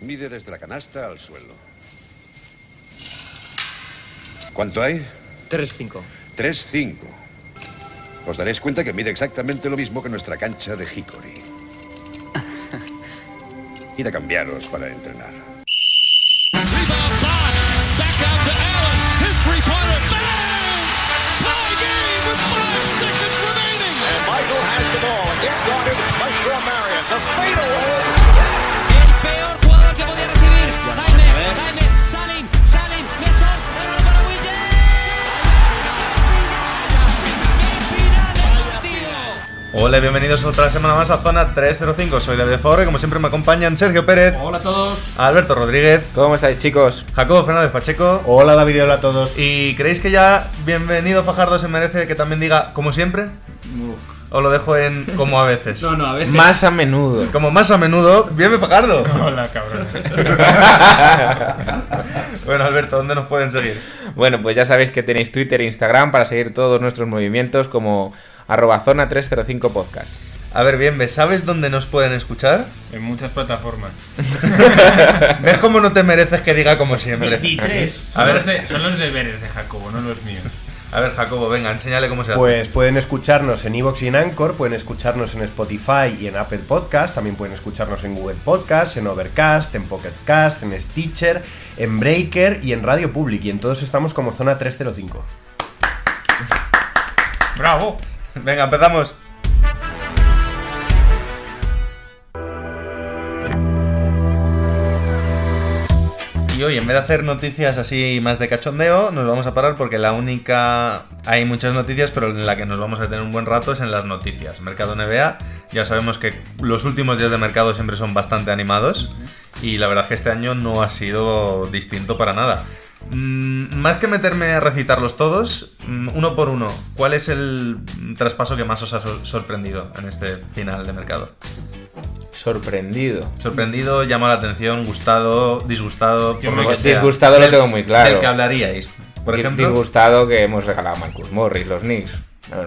Mide desde la canasta al suelo. ¿Cuánto hay? 3-5. 3-5. Os daréis cuenta que mide exactamente lo mismo que nuestra cancha de Hickory. Id a cambiaros para entrenar. Michael has the ball. Again guarded by Shaw Marion. The fadeaway. Hola y bienvenidos otra semana más a Zona 305. Soy David Favre, como siempre me acompañan Sergio Pérez, Hola a todos. Alberto Rodríguez, ¿Cómo estáis, chicos? Jacobo Fernández Pacheco. Hola David hola a todos. ¿Y creéis que ya bienvenido Fajardo se merece que también diga como siempre? ¿O lo dejo en como a veces? No, no, a veces. Más a menudo. Como más a menudo, bien Fajardo. Hola, cabrones. bueno, Alberto, ¿dónde nos pueden seguir? Bueno, pues ya sabéis que tenéis Twitter e Instagram para seguir todos nuestros movimientos como arroba zona 305 podcast. A ver, bien, ¿sabes dónde nos pueden escuchar? En muchas plataformas. ¿Ves cómo no te mereces que diga como siempre? 23. Son, A ver. los de- son los deberes de Jacobo, no los míos. A ver, Jacobo, venga, enséñale cómo se hace. Pues pueden escucharnos en Evox y en Anchor, pueden escucharnos en Spotify y en Apple Podcast, también pueden escucharnos en Google Podcast, en Overcast, en Pocket Cast, en Stitcher, en Breaker y en Radio Public. Y en todos estamos como Zona 305. ¡Bravo! Venga, empezamos. Y hoy, en vez de hacer noticias así más de cachondeo, nos vamos a parar porque la única... Hay muchas noticias, pero en la que nos vamos a tener un buen rato es en las noticias. Mercado NBA, ya sabemos que los últimos días de mercado siempre son bastante animados y la verdad es que este año no ha sido distinto para nada. Mm, más que meterme a recitarlos todos, mm, uno por uno, ¿cuál es el traspaso que más os ha sor- sorprendido en este final de mercado? Sorprendido. Sorprendido, llama la atención, gustado, disgustado, Yo por lo que quedé sea. disgustado lo Del- tengo muy claro. Del que hablaríais. Por Dis- ejemplo, Disgustado que hemos regalado a Marcus Morris, los Knicks.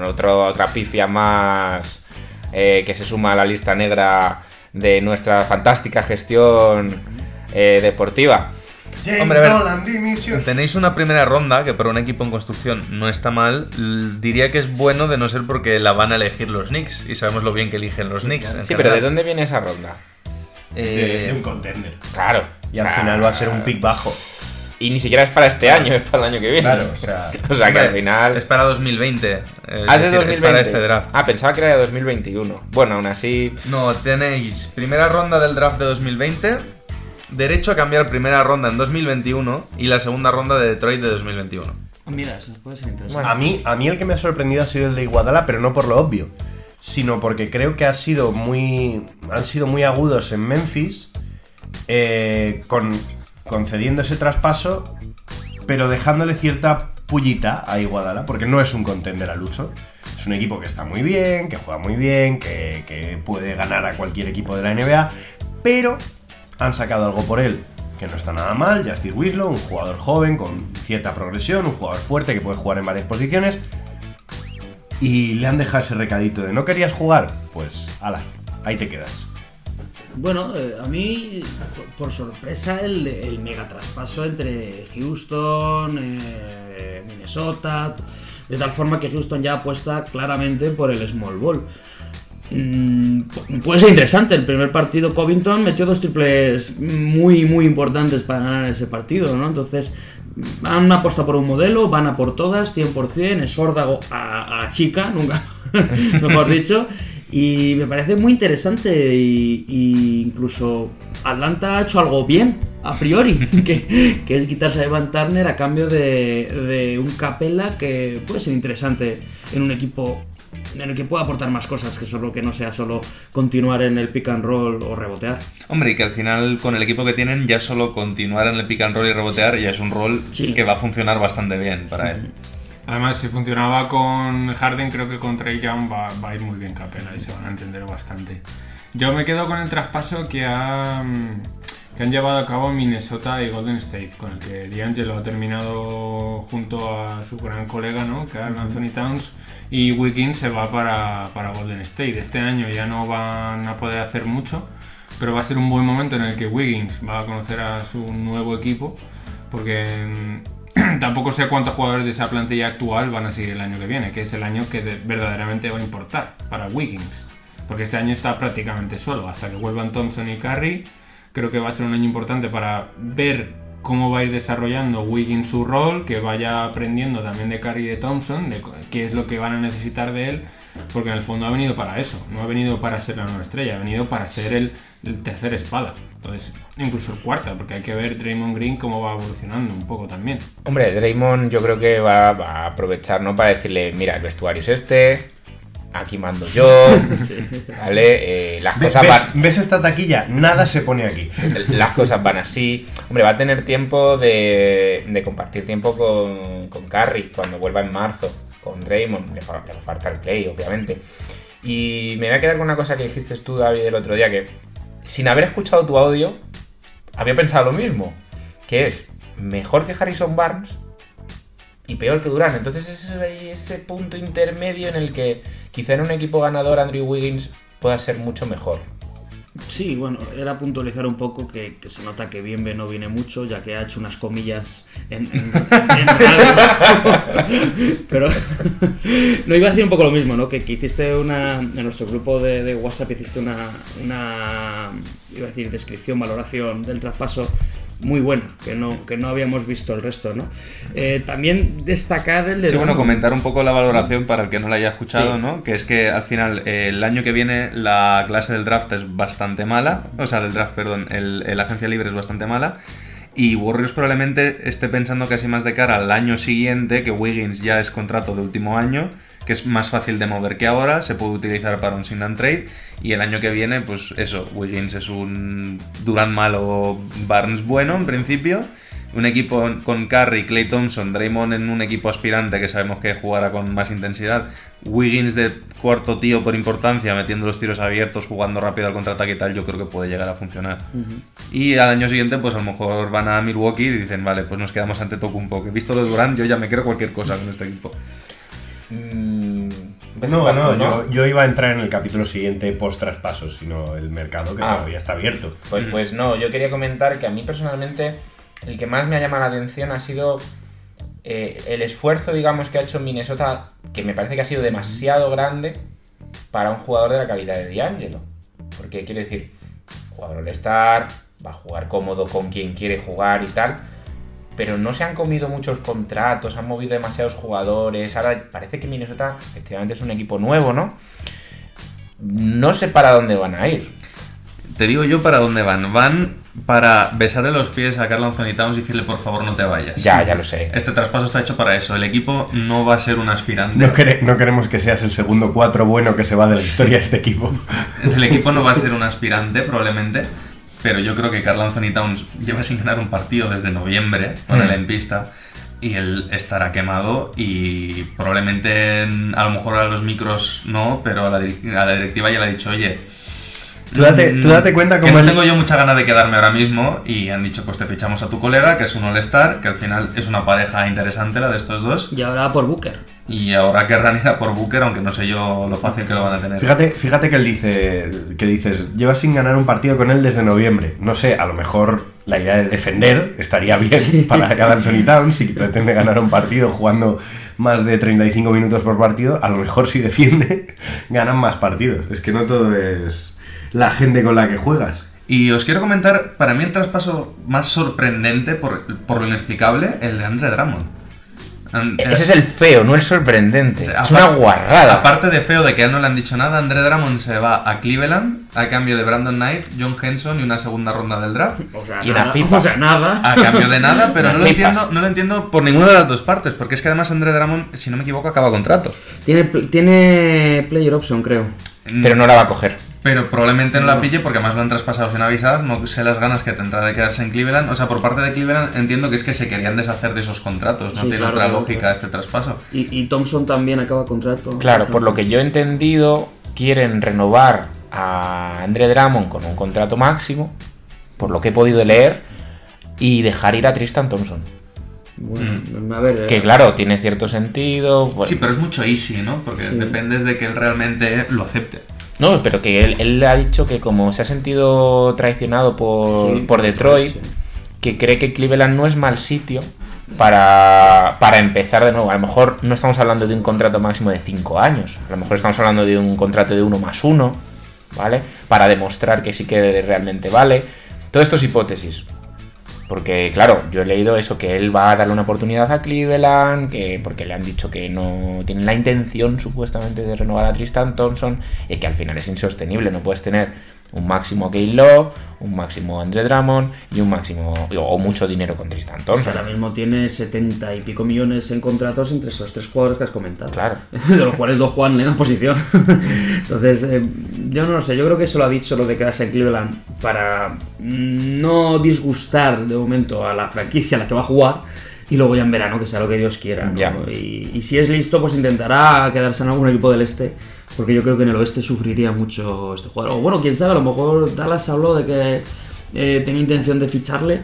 Otro, otra pifia más eh, que se suma a la lista negra de nuestra fantástica gestión eh, deportiva. Hombre, a ver, tenéis una primera ronda que para un equipo en construcción no está mal. Diría que es bueno de no ser porque la van a elegir los Knicks y sabemos lo bien que eligen los Knicks. Sí, pero ¿de dónde viene esa ronda? Eh, contender. Claro. Y o al final va a ser un pick bajo. Y ni siquiera es para este año, es para el año que viene. Claro, o sea, O sea que hombre, al final. Es para 2020. es Ah, es de decir, 2020. Es para este draft. Ah, pensaba que era de 2021. Bueno, aún así. No, tenéis primera ronda del draft de 2020, derecho a cambiar primera ronda en 2021 y la segunda ronda de Detroit de 2021. Mira, eso puede ser interesante. A mí, a mí el que me ha sorprendido ha sido el de Iguadala, pero no por lo obvio, sino porque creo que ha sido muy, han sido muy agudos en Memphis, eh, con, concediendo ese traspaso, pero dejándole cierta pullita a Iguadala, porque no es un contender al uso. Es un equipo que está muy bien, que juega muy bien, que, que puede ganar a cualquier equipo de la NBA, pero han sacado algo por él que no está nada mal. Justice Winslow, un jugador joven con cierta progresión, un jugador fuerte que puede jugar en varias posiciones. Y le han dejado ese recadito de no querías jugar, pues ala, ahí te quedas. Bueno, eh, a mí, por, sorpresa, el, el mega traspaso entre Houston, eh, Minnesota, de tal forma que Houston ya apuesta claramente por el small ball. Mm, pu- puede ser interesante, el primer partido Covington metió dos triples muy, muy importantes para ganar ese partido, ¿no? Entonces, han apostado por un modelo, van a por todas, 100%, es órdago a, a chica, nunca, mejor dicho, y me parece muy interesante y, incluso Atlanta ha hecho algo bien, a priori, que, que es quitarse a Evan Turner a cambio de, de un Capella que puede ser interesante en un equipo en el que pueda aportar más cosas que solo que no sea solo continuar en el pick and roll o rebotear. Hombre, y que al final con el equipo que tienen ya solo continuar en el pick and roll y rebotear ya es un rol Sí. que va a funcionar bastante bien para él. Además, si funcionaba con Harden, creo que con Trey Young va, va a ir muy bien Capela y se van a entender bastante. Yo me quedo con el traspaso que, ha, mm, que han llevado a cabo Minnesota y Golden State, con el que D'Angelo ha terminado junto a su gran colega, ¿no? Carl Anthony Towns, y Wiggins se va para, para Golden State. Este año ya no van a poder hacer mucho, pero va a ser un buen momento en el que Wiggins va a conocer a su nuevo equipo, porque mm, tampoco sé cuántos jugadores de esa plantilla actual van a seguir el año que viene, que es el año que de- verdaderamente va a importar para Wiggins, porque este año está prácticamente solo, hasta que vuelvan Thompson y Curry, creo que va a ser un año importante para ver cómo va a ir desarrollando Wiggins su rol, que vaya aprendiendo también de Curry de Thompson, de qué es lo que van a necesitar de él, porque en el fondo ha venido para eso, no ha venido para ser la nueva estrella, ha venido para ser el, el tercer espada, entonces incluso el cuarta, porque hay que ver Draymond Green cómo va evolucionando un poco también. Hombre, Draymond yo creo que va, va a aprovechar, ¿no? Para decirle, mira, el vestuario es este, aquí mando yo, ¿vale? Eh, las ¿Ves, cosas ves- van... ves esta taquilla? Nada se pone aquí. las cosas van así. Hombre, va a tener tiempo de, de compartir tiempo con, con Curry cuando vuelva en marzo, con Draymond. Le, le va a faltar Clay, obviamente. Y me voy a quedar con una cosa que dijiste tú, David, el otro día, que sin haber escuchado tu audio, había pensado lo mismo. Que es mejor que Harrison Barnes y peor que Durán. Entonces ese, ese punto intermedio en el que quizá en un equipo ganador Andrew Wiggins pueda ser mucho mejor. Sí, bueno, era puntualizar un poco que, que se nota que Bienve no viene mucho, ya que ha hecho unas comillas en, en- en radio. Pero no iba a decir un poco lo mismo, ¿no? Que, que hiciste una. En nuestro grupo de, de WhatsApp hiciste una, una. Iba a decir descripción, valoración del traspaso muy buena, que no, que no habíamos visto el resto, ¿no? Eh, también destacar el de. Sí, bueno, comentar un poco la valoración para el que no la haya escuchado, Sí. ¿no? Que es que al final, eh, el año que viene, la clase del draft es bastante mala. O sea, del draft, perdón, el, el agencia libre es bastante mala. Y Warriors probablemente esté pensando casi más de cara al año siguiente, que Wiggins ya es contrato de último año, que es más fácil de mover que ahora, se puede utilizar para un sign and trade. Y el año que viene, pues eso, Wiggins es un Durant malo, Barnes bueno en principio. Un equipo con Curry, Clay Thompson, Draymond en un equipo aspirante que sabemos que jugará con más intensidad. Wiggins de cuarto tío por importancia, metiendo los tiros abiertos, jugando rápido al contraataque y tal, yo creo que puede llegar a funcionar. Y al año siguiente, pues a lo mejor van a Milwaukee y dicen, vale, pues nos quedamos ante Tocumpo. Que visto lo de Durant, yo ya me creo cualquier cosa con este equipo. Mm, ¿ves No, no, yo, yo iba a entrar en el capítulo siguiente post traspasos, sino el mercado que Ah. todavía está abierto. Pues, pues no, yo quería comentar que a mí personalmente el que más me ha llamado la atención ha sido eh, el esfuerzo, digamos, que ha hecho Minnesota, que me parece que ha sido demasiado grande para un jugador de la calidad de D'Angelo. Porque quiero decir, jugador All-Star, va a jugar cómodo con quien quiere jugar y tal, pero no se han comido muchos contratos, han movido demasiados jugadores. Ahora parece que Minnesota efectivamente es un equipo nuevo, ¿no? No sé para dónde van a ir. Te digo yo para dónde van. Van para besarle los pies a Carl Anthony Towns y decirle, por favor, no te vayas. Ya, ya lo sé. Este traspaso está hecho para eso. El equipo no va a ser un aspirante. No, quere- no queremos que seas el segundo cuatro bueno que se va de la historia de este equipo. El equipo no va a ser un aspirante, probablemente. Pero yo creo que Carl Anthony Towns lleva sin ganar un partido desde noviembre con Mm. él en pista. Y él estará quemado y probablemente en- a lo mejor a los micros no, pero a la, dir- a la directiva ya le ha dicho, oye, Tú date, tú date cuenta que como no el- tengo yo mucha ganas de quedarme ahora mismo y han dicho pues te fichamos a tu colega que es un all-star que al final es una pareja interesante la de estos dos Y ahora por Booker. Y ahora querrán ir a por Booker aunque no sé yo lo fácil que lo van a tener Fíjate, fíjate que él dice que dices, llevas sin ganar un partido con él desde noviembre. No sé, a lo mejor la idea de defender estaría bien para cada Anthony Towns si pretende ganar un partido jugando más de 35 minutos por partido, a lo mejor si defiende ganan más partidos. Es que no todo es la gente con la que juegas. y os quiero comentar para mí el traspaso más sorprendente por, por lo inexplicable el de Andre Drummond Ese es el feo, no el sorprendente. O sea, es una guarrada. Aparte de feo de que a él no le han dicho nada, Andre Drummond se va a Cleveland a cambio de Brandon Knight, John Henson y una segunda ronda del draft. O sea, Y una nada. pipa. O sea, nada. A cambio de nada, pero no lo, entiendo, no lo entiendo por ninguna de las dos partes, porque es que además Andre Drummond, si no me equivoco, acaba contrato. Tiene, pl- tiene player option, creo. Pero no la va a coger. Pero probablemente no la pille porque además lo han traspasado sin avisar, no sé las ganas que tendrá de quedarse en Cleveland. O sea, por parte de Cleveland entiendo que es que se querían deshacer de esos contratos, no Sí, tiene claro, otra lógica claro. este traspaso. Y, y Thompson también acaba contrato. Claro, por lo que yo he entendido, quieren renovar a Andre Drummond con un contrato máximo, por lo que he podido leer, y dejar ir a Tristan Thompson. Bueno, a ver. Que eh, claro, tiene cierto sentido. bueno, Sí, pero es mucho easy, ¿no? Porque Sí. dependes de que él realmente lo acepte. No, pero que él, él ha dicho que como se ha sentido traicionado por, Sí, por Detroit, que cree que Cleveland no es mal sitio para, para empezar de nuevo. A lo mejor no estamos hablando de un contrato máximo de 5 años, a lo mejor estamos hablando de un contrato de 1 más 1, ¿vale? Para demostrar que sí que realmente vale. Todo esto es hipótesis. Porque, claro, yo he leído eso, que él va a darle una oportunidad a Cleveland, que porque le han dicho que no tienen la intención supuestamente de renovar a Tristan Thompson, y que al final es insostenible, no puedes tener un máximo Kate Love, un máximo Andre Drummond y un máximo, o mucho dinero con Tristan Thompson. ahora mismo tiene 70 y pico millones en contratos entre esos tres jugadores que has comentado. Claro. De los cuales dos juegan en la posición. Entonces, eh, yo no lo sé. Yo creo que eso lo ha dicho lo de quedarse en Cleveland para mm, no disgustar de momento a la franquicia a la que va a jugar. Y luego ya en verano, que sea lo que Dios quiera. ¿no? Ya. Y, y si es listo, pues intentará quedarse en algún equipo del este. Porque yo creo que en el oeste sufriría mucho este jugador. O bueno, quién sabe, a lo mejor Dallas habló de que eh, tenía intención de ficharle.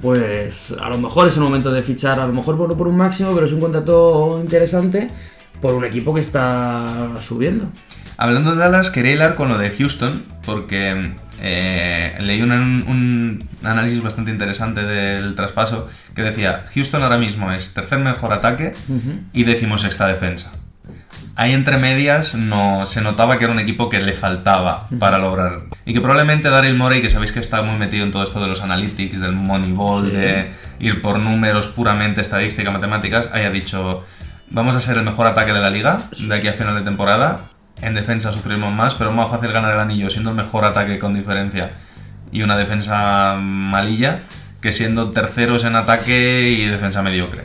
Pues a lo mejor es el momento de fichar, a lo mejor bueno por un máximo, pero es un contrato interesante por un equipo que está subiendo. Hablando de Dallas, quería hilar con lo de Houston, porque eh, leí un, un análisis bastante interesante del traspaso que decía, Houston ahora mismo es tercer mejor ataque y decimosexta defensa. Ahí entre medias no se notaba que era un equipo que le faltaba para lograr. Y que probablemente Daryl Morey, que sabéis que está muy metido en todo esto de los analytics, del Moneyball, de ir por números puramente estadística, matemáticas, haya dicho, vamos a ser el mejor ataque de la liga de aquí a final de temporada. En defensa sufrimos más, pero es más fácil ganar el anillo siendo el mejor ataque con diferencia y una defensa malilla que siendo terceros en ataque y defensa mediocre.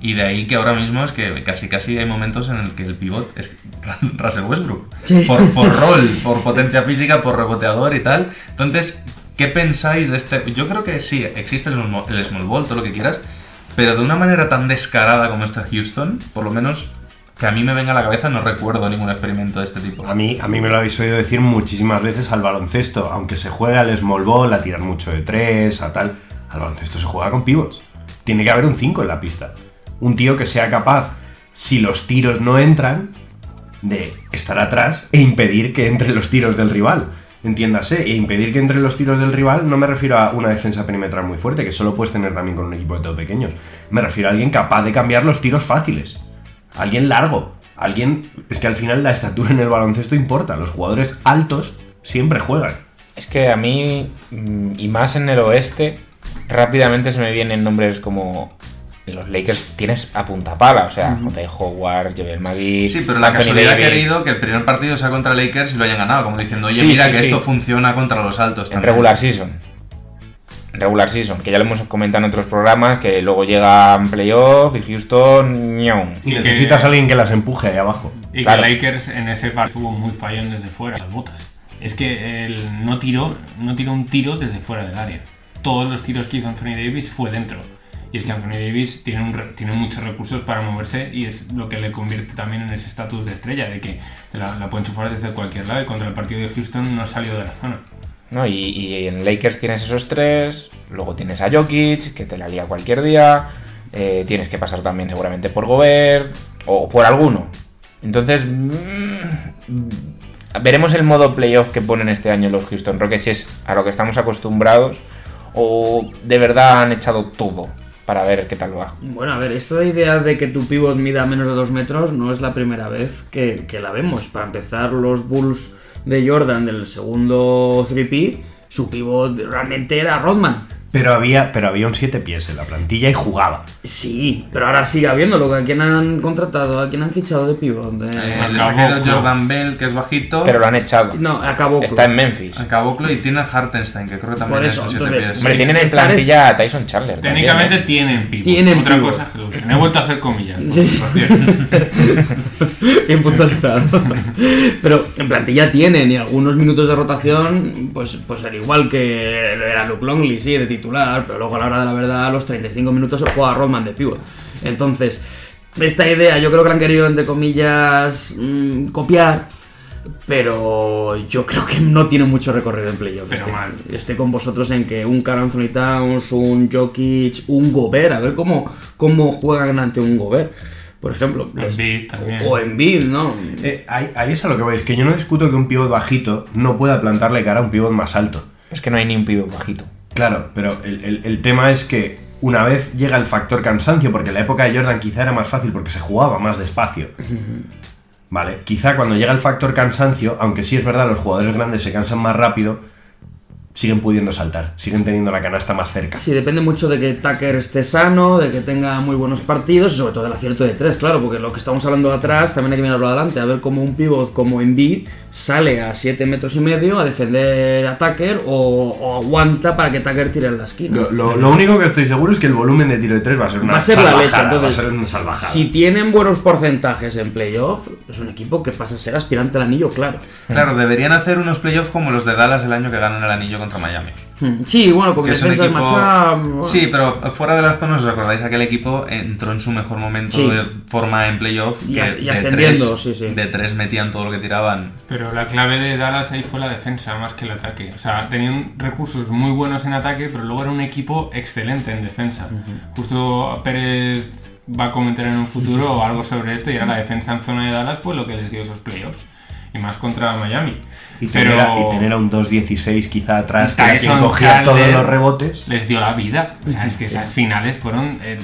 Y de ahí que ahora mismo es que casi casi hay momentos en el que el pivot es Russell Westbrook. Sí. Por, por rol, por potencia física, por reboteador y tal. Entonces, ¿qué pensáis de este? Yo creo que sí, existe el, small- el small ball, todo lo que quieras, pero de una manera tan descarada como está Houston, por lo menos que a mí me venga a la cabeza, no recuerdo ningún experimento de este tipo. A mí, a mí me lo habéis oído decir muchísimas veces al baloncesto, aunque se juega al small ball, a tirar mucho de tres, a tal. Al baloncesto se juega con pivots. Tiene que haber un 5 en la pista. Un tío que sea capaz, si los tiros no entran, de estar atrás e impedir que entren los tiros del rival. Entiéndase, e impedir que entren los tiros del rival no me refiero a una defensa perimetral muy fuerte, que solo puedes tener también con un equipo de todo pequeños. Me refiero a alguien capaz de cambiar los tiros fáciles. Alguien largo. Alguien. Es que al final la estatura en el baloncesto importa. Los jugadores altos siempre juegan. Es que a mí, mm, y más en el oeste, rápidamente se me vienen nombres como los Lakers tienes a punta pala, o sea, J.J. Howard, Joel McGee, Sí, pero la Anthony casualidad ha Davis. querido que el primer partido sea contra Lakers y lo hayan ganado, como diciendo, oye, Sí, mira sí, que sí. esto funciona contra los altos en también. regular season. Regular season, que ya lo hemos comentado en otros programas, que luego llega en playoff y Houston. Y, que- necesitas a alguien que las empuje ahí abajo. Y Claro. que Lakers en ese partido estuvo muy fallón desde fuera, las botas. Es que él no tiró, no tiró un tiro desde fuera del área. Todos los tiros que hizo Anthony Davis fue dentro. Y es que Anthony Davis tiene, un tiene muchos recursos para moverse y es lo que le convierte también en ese estatus de estrella, de que la, la puede enchufar desde cualquier lado y contra el partido de Houston no salió de la zona. ¿No? Y, en Lakers tienes esos tres, luego tienes a Jokic, que te la lía cualquier día, eh, tienes que pasar también seguramente por Gobert o por alguno. Entonces, mm, veremos el modo playoff que ponen este año los Houston Rockets, si es a lo que estamos acostumbrados o de verdad han echado todo para ver qué tal va. Bueno, a ver, esta idea de que tu pivot mida menos de 2 metros no es la primera vez que la vemos. Para empezar, los Bulls de Jordan del segundo 3P, su pivot realmente era Rodman. Pero había, pero había un 7 pies en la plantilla y jugaba. Sí, pero ahora sigue habiéndolo. ¿A quién han contratado? ¿A quién han fichado de pivot? De- Eh, les Acabó ha quedado Jordan Bell, que es bajito. Pero lo han echado. No, acabó. Está en Memphis. A Caboclo y tiene a Hartenstein, que creo que también Por es eso, un siete entonces, pies. Hombre, tienen en es- plantilla a Tyson Chandler. también, Técnicamente ¿eh? tienen pivot. Tienen Otra pivot. cosa es que lo usen. He vuelto a hacer comillas. Sí. por cierto. Bien puntualizado. Pero en plantilla tienen y algunos minutos de rotación, pues, pues al igual que era Luke Longley, sí, de titular, pero luego a la hora de la verdad, a los 35 minutos se juega Rodman de pivot. Entonces, esta idea yo creo que la han querido, entre comillas, mm, copiar. Pero yo creo que no tiene mucho recorrido en playoff. Pero Estoy, mal. estoy con vosotros en que un Carl Anthony Towns, un Jokic, un Gobert, a ver cómo, cómo juegan ante un Gobert. por ejemplo. O en Bid, ¿no? Eh, ahí, ahí es a lo que. Es que yo no discuto que un pivot bajito no pueda plantarle cara a un pivot más alto. Es que no hay ni un pibe bajito. Claro, pero el, el- el tema es que una vez llega el factor cansancio, porque en la época de Jordan quizá era más fácil porque se jugaba más despacio. Vale, quizá cuando llega el factor cansancio, aunque sí es verdad, los jugadores grandes se cansan más rápido, siguen pudiendo saltar, siguen teniendo la canasta más cerca. Sí, depende mucho de que Tucker esté sano, de que tenga muy buenos partidos y sobre todo del acierto de tres, claro, porque lo que estamos hablando atrás también hay que mirarlo adelante, a ver cómo un pivot como Embiid sale a 7 metros y medio a defender a Tucker o, o aguanta para que Tucker tire en la esquina. Lo, lo- lo único que estoy seguro es que el volumen de tiro de tres va a ser una Va a ser la leche, salvajada, entonces. va a ser una salvajada. Si tienen buenos porcentajes en playoff, es un equipo que pasa a ser aspirante al anillo, claro. Claro, deberían hacer unos playoffs como los de Dallas el año que ganan el anillo contra Miami. Hmm, Sí, bueno, con Que es un defensa de equipo- matchup. Sí, pero fuera de las zonas, ¿os acordáis? Aquel equipo entró en su mejor momento Sí. de forma en playoff. Y que as- y de ascendiendo, tres- sí, sí. De tres metían todo lo que tiraban. Pero la clave de Dallas ahí fue la defensa más que el ataque. O sea, tenían recursos muy buenos en ataque, pero luego era un equipo excelente en defensa. Justo Pérez va a comentar en un futuro algo sobre esto y era la defensa en zona de Dallas fue lo que les dio esos playoffs. Y más contra Miami. Y tener, pero a, y tener a un 2-16 quizá atrás que, que cogía todos los rebotes. Les dio la vida. O sea, es que esas finales fueron... eh,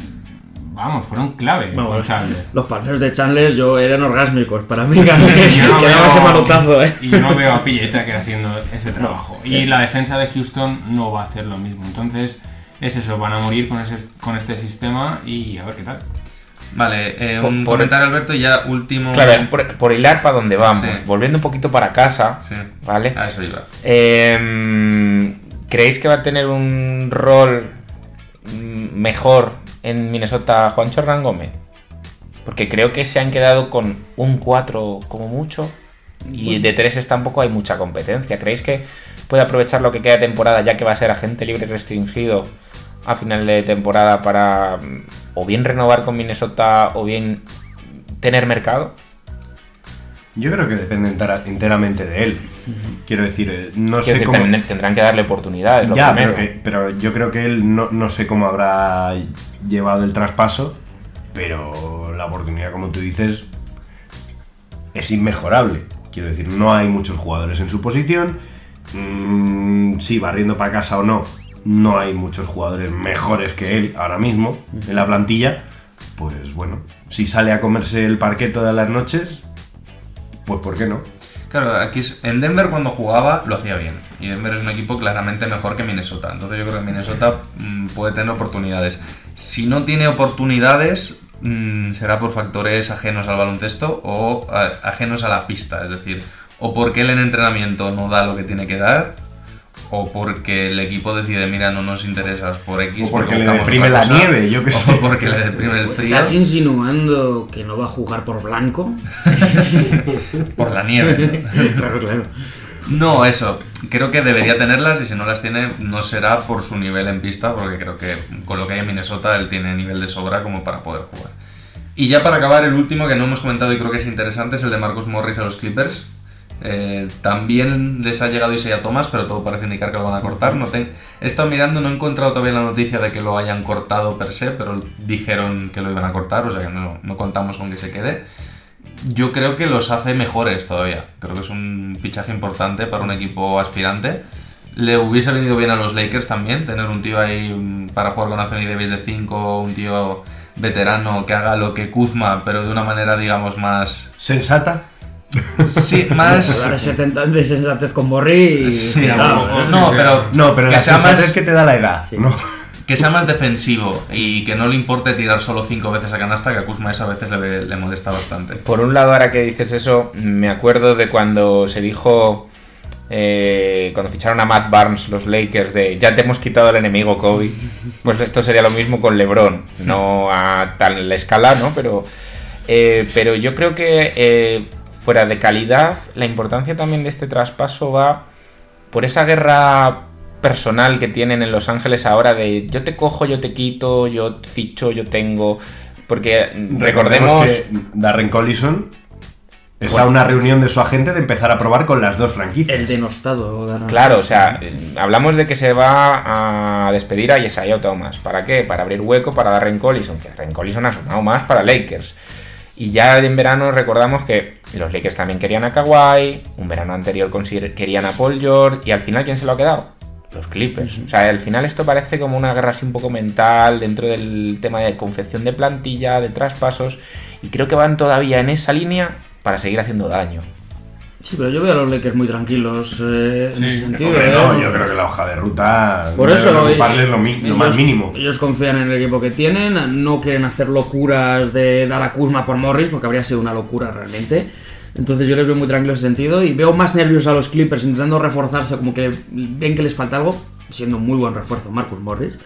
vamos, fueron clave. Bueno, con Chandler. Los partners de Chandler yo eran orgásmicos para mí, que, que, Y yo no daba veo- ese manotazo, eh. Y yo no veo a PJ Tucker haciendo ese trabajo. y es- la defensa de Houston no va a hacer lo mismo. Entonces, es eso, van a morir con, ese, con este sistema y a ver qué tal. Vale, eh, Por- un por- comentario, Alberto, y ya último. Claro, por, por hilar para donde vamos. Sí. Volviendo un poquito para casa, Sí, ¿vale? a eso iba. Eh, ¿Creéis que va a tener un rol mejor en Minnesota Juancho Hernán Gómez? Porque creo que se han quedado con un 4 como mucho. Y de 3 tampoco hay mucha competencia. ¿Creéis que puede aprovechar lo que queda de temporada, ya que va a ser agente libre restringido a final de temporada para mm, o bien renovar con Minnesota o bien tener mercado? Yo creo que depende entera- enteramente de él. Quiero decir, eh, no Quiero sé decir, cómo. tendrán- que darle oportunidades. Ya, pero, que- pero yo creo que él no, no sé cómo habrá llevado el traspaso, pero la oportunidad, como tú dices, es inmejorable. Quiero decir, no hay muchos jugadores en su posición. Mm, sí, barriendo para casa o no, no hay muchos jugadores mejores que él ahora mismo en la plantilla. Pues bueno, si sale a comerse el parquet todas las noches, pues ¿por qué no? Claro, aquí en Denver cuando jugaba lo hacía bien. Y Denver es un equipo claramente mejor que Minnesota. Entonces yo creo que Minnesota mm, puede tener oportunidades. Si no tiene oportunidades, mm, será por factores ajenos al baloncesto o a- ajenos a la pista. Es decir, o porque él en entrenamiento no da lo que tiene que dar, o porque el equipo decide, mira, no nos interesas por X. O porque le deprime la cosa", nieve, yo qué o sé. porque le deprime el frío. ¿Estás insinuando que no va a jugar por blanco? Por la nieve. claro, claro. No, eso. Creo que debería tenerlas y si no las tiene no será por su nivel en pista, porque creo que con lo que hay en Minnesota él tiene nivel de sobra como para poder jugar. Y ya para acabar, el último que no hemos comentado y creo que es interesante es el de Marcus Morris a los Clippers. Eh, también les ha llegado Isaiah Thomas, pero todo parece indicar que lo van a cortar. No ten- He estado mirando, no he encontrado todavía la noticia de que lo hayan cortado per se, pero dijeron que lo iban a cortar, o sea que no, no contamos con que se quede yo creo que los hace mejores todavía. Creo que es un fichaje importante para un equipo aspirante. Le hubiese venido bien a los Lakers también, tener un tío ahí mm, para jugar con Anthony Davis de 5, un tío veterano que haga lo que Kuzma, pero de una manera, digamos, más... ¿Sensata? Sí, Hablar más... de, 70 de sensatez con Borri y... Sí, ¿eh? no, pero... No, pero que la sea más- que te da la edad. ¿no? que sea más defensivo y que no le importe tirar solo 5 veces a canasta, que a Kuzma eso a veces le, le molesta bastante. Por un lado, ahora que dices eso, me acuerdo de cuando se dijo, eh, cuando ficharon a Matt Barnes los Lakers, de ya te hemos quitado al enemigo Kobe. Pues esto sería lo mismo con LeBron, no a tal escala, ¿no? Pero, eh, pero yo creo que eh, fuera de calidad, la importancia también de este traspaso va por esa guerra personal que tienen en Los Ángeles ahora de yo te cojo, yo te quito, yo ficho, yo tengo. Porque recordemos, que Darren Collison está a una reunión de su agente de empezar a probar con las dos franquicias. El denostado. Darren. Claro, o sea, hablamos de que se va a despedir a Isaiah Thomas. ¿Para qué? Para abrir hueco para Darren Collison, que Darren Collison ha sonado más para Lakers. Y ya en verano recordamos que los Lakers también querían a Kawhi, un verano anterior querían a Paul George, y al final, ¿quién se lo ha quedado? Los Clippers. O sea, al final esto parece como una guerra así un poco mental dentro del tema de confección de plantilla, de traspasos, y creo que van todavía en esa línea para seguir haciendo daño. Sí, pero yo veo a los Lakers muy tranquilos eh, en ese sentido. Hombre, ¿eh? no, yo creo que la hoja de ruta Por eso lo, mi- lo ellos- más mínimo. Ellos confían en el equipo que tienen, no quieren hacer locuras de dar a Kuzma por Morris, porque habría sido una locura realmente. Entonces yo les veo muy tranquilos en ese sentido y veo más nerviosos a los Clippers intentando reforzarse, como que ven que les falta algo, siendo un muy buen refuerzo Marcus Morris,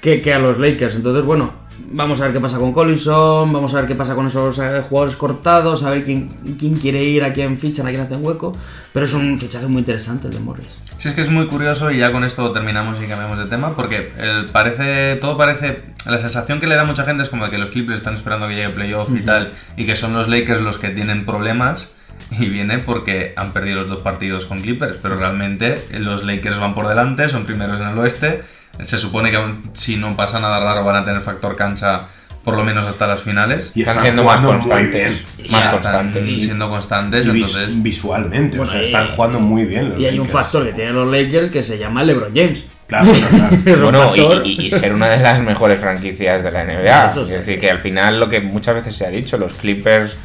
que, que a los Lakers. Entonces, bueno, vamos a ver qué pasa con Collison, vamos a ver qué pasa con esos eh, jugadores cortados, a ver quién, quién quiere ir, a quién fichan, a quién hacen hueco. Pero es un fichaje muy interesante el de Morris. Sí, es que es muy curioso y ya con esto terminamos y cambiamos de tema porque el parece todo parece la sensación que le da a mucha gente es como de que los Clippers están esperando que llegue playoff y tal y que son los Lakers los que tienen problemas y viene porque han perdido los dos partidos con Clippers, pero realmente los Lakers van por delante, son primeros en el oeste, se supone que si no pasa nada raro van a tener factor cancha por lo menos hasta las finales. Y Están están siendo más constantes. Más constantes. Están siendo constantes, Y entonces visualmente, o Bueno, sea, y- están jugando muy bien. Los Y hay un factor que tienen los Lakers que se llama LeBron James. Claro, Bueno, y, y- y ser una de las mejores franquicias de la NBA. Eso Es sí. decir, que al final lo que muchas veces se ha dicho, los Clippers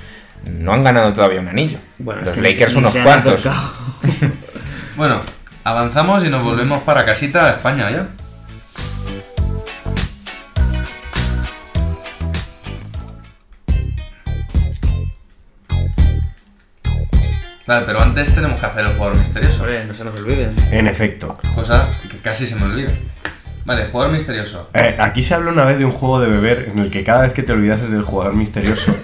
no han ganado todavía un anillo. Bueno, es los que Lakers unos cuantos. Bueno, avanzamos y nos volvemos para casita a España ya. Vale, pero antes tenemos que hacer el jugador misterioso. Hombre, no se nos olviden. En efecto. Cosa que casi se me olvida. Vale, jugador misterioso. Eh, aquí se habló una vez de un juego de beber en el que cada vez que te olvidases del jugador misterioso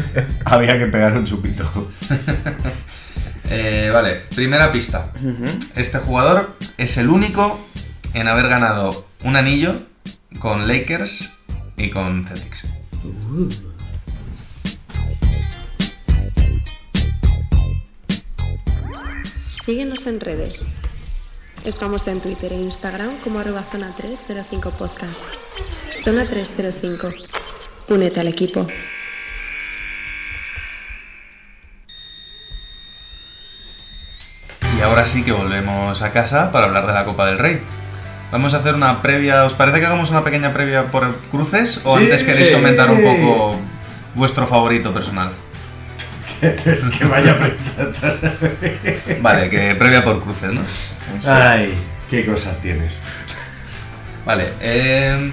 había que pegar un chupito. Eh, vale, primera pista. Este jugador es el único en haber ganado un anillo con Lakers y con Celtics. Síguenos en redes. Estamos en Twitter e Instagram como arroba zona 305 podcast. Zona 305. Únete al equipo. Y ahora sí que volvemos a casa para hablar de la Copa del Rey. Vamos a hacer una previa. ¿Os parece que hagamos una pequeña previa por cruces? ¿O Sí, antes queréis sí. comentar un poco vuestro favorito personal? que vaya Vale, que previa por cruces, ¿no? Ay, qué cosas tienes. Vale, eh.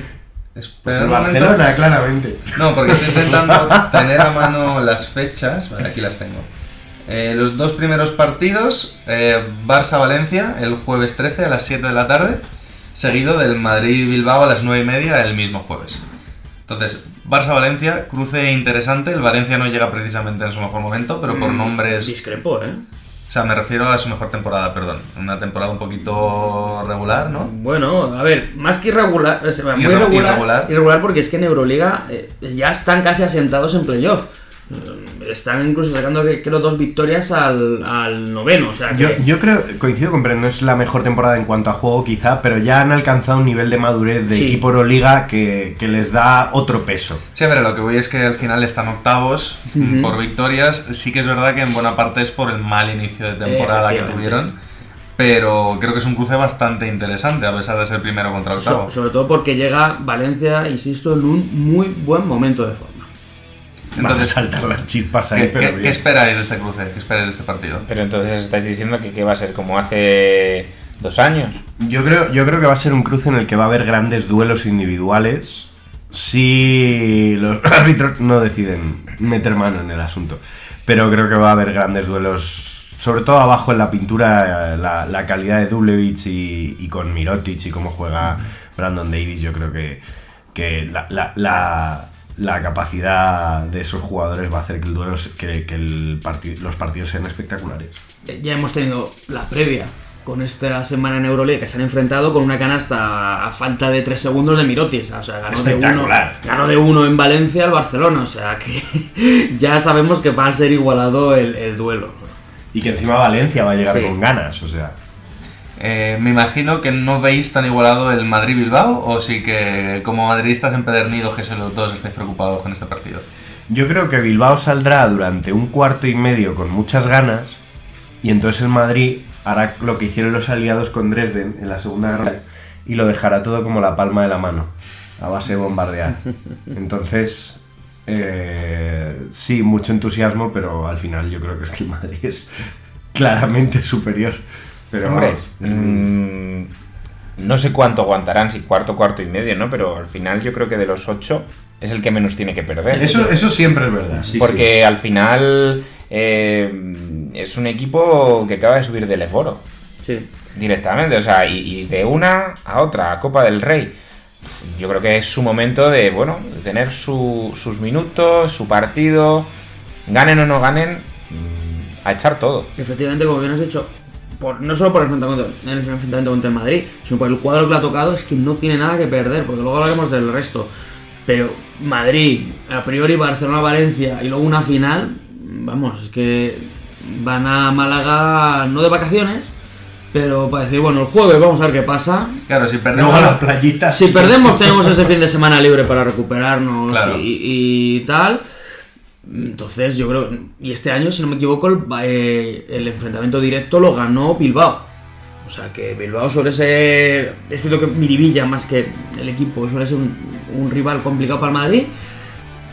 Pues el momento. Barcelona, claramente. No, porque estoy intentando tener a mano las fechas. Vale, aquí las tengo. Eh, los dos primeros partidos, eh, Barça-Valencia, el jueves 13 a las 7 de la tarde, seguido del Madrid-Bilbao a las 9 y media el mismo jueves. Entonces, Barça-Valencia, cruce interesante. El Valencia no llega precisamente en su mejor momento, pero por Mm, nombres. Discrepo, ¿eh? O sea, me refiero a su mejor temporada, perdón. Una temporada un poquito regular, ¿no? Bueno, a ver, más que irregular, o sea, muy Irre- irregular, irregular. irregular porque es que en Euroliga eh, ya están casi asentados en playoff. Están incluso sacando, creo, dos victorias al, al noveno. O sea, que- Yo, yo creo, coincido con Brent, no es la mejor temporada en cuanto a juego quizá, pero ya han alcanzado un nivel de madurez de Sí. equipo Euroliga que, que les da otro peso. Sí, pero lo que voy es que al final están octavos por victorias. Sí que es verdad que en buena parte es por el mal inicio de temporada que tuvieron. Pero creo que es un cruce bastante interesante, a pesar de ser primero contra octavo. so- sobre todo porque llega Valencia, insisto, en un muy buen momento de forma. Entonces, saltar las chispas ahí, ¿qué, pero qué- bien. qué esperáis de este cruce? ¿Qué esperáis de este partido? Pero entonces estáis diciendo que, que va a ser como hace dos años. Yo creo, yo creo que va a ser un cruce en el que va a haber grandes duelos individuales si los árbitros no deciden meter mano en el asunto. Pero creo que va a haber grandes duelos, sobre todo abajo en la pintura, eh, la, la calidad de Dublevich y, y con Mirotic y cómo juega Brandon Davis. Yo creo que, que la, la- la- la capacidad de esos jugadores va a hacer que, el duelo, que, que el parti- los partidos sean espectaculares. Ya hemos tenido la previa con esta semana en Euroliga que se han enfrentado con una canasta a falta de 3 segundos de Mirotis. O sea, ganó de, uno, Espectacular. ganó de uno en Valencia al Barcelona. O sea, que ya sabemos que va a ser igualado el, el duelo. Y que encima Valencia va a llegar Sí. con ganas, o sea. Eh, me imagino que no veis tan igualado el Madrid-Bilbao, o sí que como madridistas empedernidos que se los dos estáis preocupados con este partido. Yo creo que Bilbao saldrá durante un cuarto y medio con muchas ganas y entonces el Madrid hará lo que hicieron los aliados con Dresden en la Segunda Guerra y lo dejará todo como la palma de la mano, a base de bombardear. Entonces, eh, sí, mucho entusiasmo, pero al final yo creo que es que el Madrid es claramente superior. Pero Hombre, mm, no sé cuánto aguantarán, si cuarto, cuarto y medio, ¿no? Pero al final yo creo que de los ocho es el que menos tiene que perder. eso, eso siempre es verdad. sí, Porque al final eh, es un equipo que acaba de subir del Eforo. Sí. Directamente, o sea, y, y de una a otra, a Copa del Rey. Yo creo que es su momento de, bueno, de tener su- sus minutos, su partido, ganen o no ganen, mm, a echar todo. Efectivamente, como bien has dicho, por, no solo por el enfrentamiento, el enfrentamiento contra el Madrid, sino por el cuadro que le ha tocado, es que no tiene nada que perder, porque luego hablaremos del resto. Pero Madrid, a priori Barcelona, Valencia y luego una final, vamos, es que van a Málaga no de vacaciones, pero para decir, bueno, el jueves vamos a ver qué pasa. Claro, si perdemos. A las playitas. Si perdemos, tenemos ese fin de semana libre para recuperarnos Claro. y, y tal. Entonces, yo creo. Y este año, si no me equivoco, el, eh, el enfrentamiento directo lo ganó Bilbao. O sea que Bilbao suele ser. Es cierto que Miribilla, más que el equipo, suele ser un, un rival complicado para el Madrid.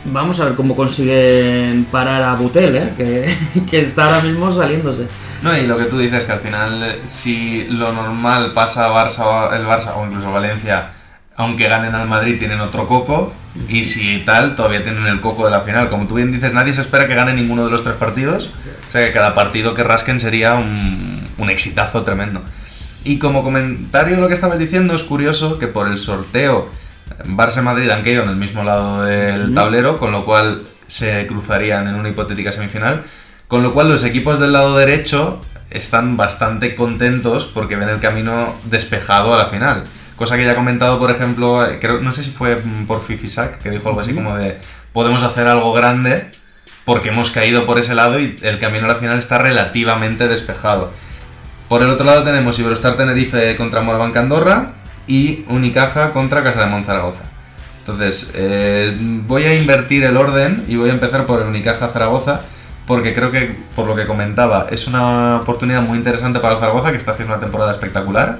Vamos a ver cómo consiguen parar a Butel, ¿eh? que, que está ahora mismo saliéndose. No, y lo que tú dices, que al final, si lo normal pasa Barça, el Barça o incluso Valencia, aunque ganen al Madrid, tienen otro coco. Y si tal, todavía tienen el coco de la final. Como tú bien dices, nadie se espera que gane ninguno de los tres partidos. O sea que cada partido que rasquen sería un, un exitazo tremendo. Y como comentario lo que estabas diciendo, es curioso que por el sorteo Barça y Madrid han caído en el mismo lado del tablero, con lo cual se cruzarían en una hipotética semifinal. Con lo cual los equipos del lado derecho están bastante contentos porque ven el camino despejado a la final. Cosa que ya he comentado, por ejemplo, eh, creo, no sé si fue mm, por Fifisac, que dijo algo así como de podemos hacer algo grande porque hemos caído por ese lado y el camino a la final está relativamente despejado. Por el otro lado tenemos Iberostar Tenerife contra Morabanca Andorra y Unicaja contra Casa de Monzaragoza. Entonces, eh, voy a invertir el orden y voy a empezar por el Unicaja Zaragoza porque creo que, por lo que comentaba, es una oportunidad muy interesante para el Zaragoza que está haciendo una temporada espectacular.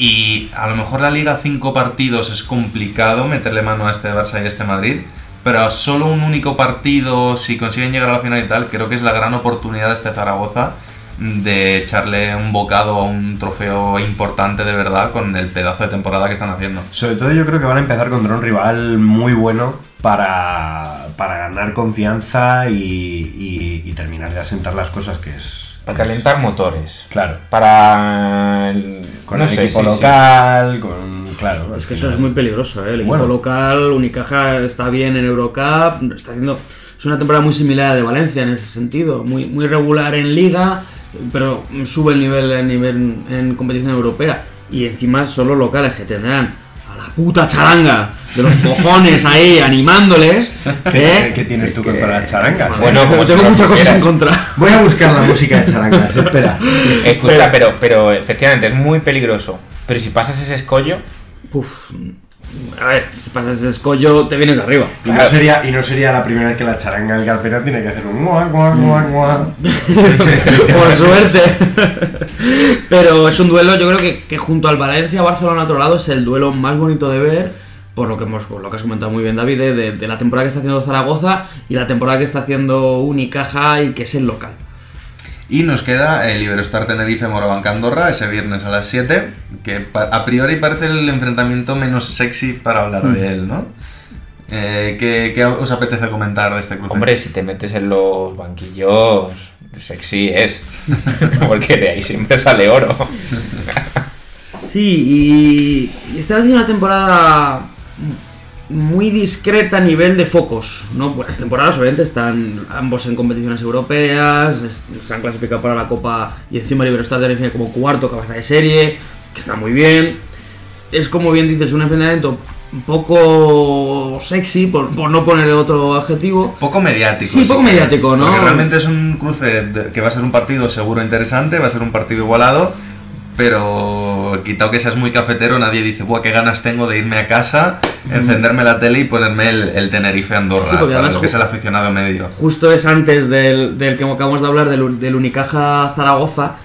Y a lo mejor la liga cinco partidos es complicado meterle mano a este Barça y a este Madrid, pero solo un único partido, si consiguen llegar a la final y tal, creo que es la gran oportunidad de este Zaragoza de echarle un bocado a un trofeo importante de verdad con el pedazo de temporada que están haciendo. Sobre todo yo creo que van a empezar contra un rival muy bueno para, para ganar confianza y, terminar de asentar las cosas que es... Para calentar motores. Claro. Para. el- Con no el sé, equipo sí, sí. local, con... Claro. Es que eso es muy peligroso, ¿eh? El equipo Bueno. local, Unicaja está bien en Eurocup, está haciendo... Es una temporada muy similar a la de Valencia en ese sentido, muy, muy regular en liga, pero sube el nivel, el nivel en competición europea. Y encima son los locales que tendrán la puta charanga de los cojones ahí animándoles. ¿Qué, ¿eh? qué tienes tú contra las charangas? Bueno, como tengo muchas cosas en contra. Voy a buscar la música de charangas, espera. Escucha, pero, pero efectivamente es muy peligroso. Pero si pasas ese escollo, Uf, a ver, si pasas ese escollo te vienes arriba. Y no, sería, y no sería la primera vez que la charanga del Garpera tiene que hacer un guau, guau, guau, guau. Por suerte. Pero es un duelo, yo creo que, que junto al Valencia, Barcelona, a otro lado, es el duelo más bonito de ver. Por lo que hemos, por lo que has comentado muy bien, David, de, de- de la temporada que está haciendo Zaragoza y la temporada que está haciendo Unicaja y que es el local. Y nos queda el Iberostar Tenerife Morabanca Andorra ese viernes a las 7, que a priori parece el enfrentamiento menos sexy para hablar de él, ¿no? Eh, ¿qué, qué os apetece comentar de este cruce? hombre, si te metes en los banquillos, sexy es. Porque de ahí siempre sale oro. Sí, y, están haciendo una temporada muy discreta a nivel de focos, ¿no? Buenas temporadas, obviamente, están ambos en competiciones europeas, se han clasificado para la Copa y encima Iberostar Tenerife como cuarto cabeza de serie, que está muy bien. Es como bien dices, un enfrentamiento un poco sexy, por, por no ponerle otro adjetivo. Poco mediático. Sí, poco mediático, ¿no? Porque realmente es un cruce de- que va a ser un partido seguro interesante, va a ser un partido igualado, pero pero quitado que seas muy cafetero, nadie dice, buah, qué ganas tengo de irme a casa, encenderme la tele y ponerme el, el Tenerife Andorra, Sí, porque para además lo que es el aficionado medio. Justo es antes del, del que acabamos de hablar, del, del Unicaja Zaragoza.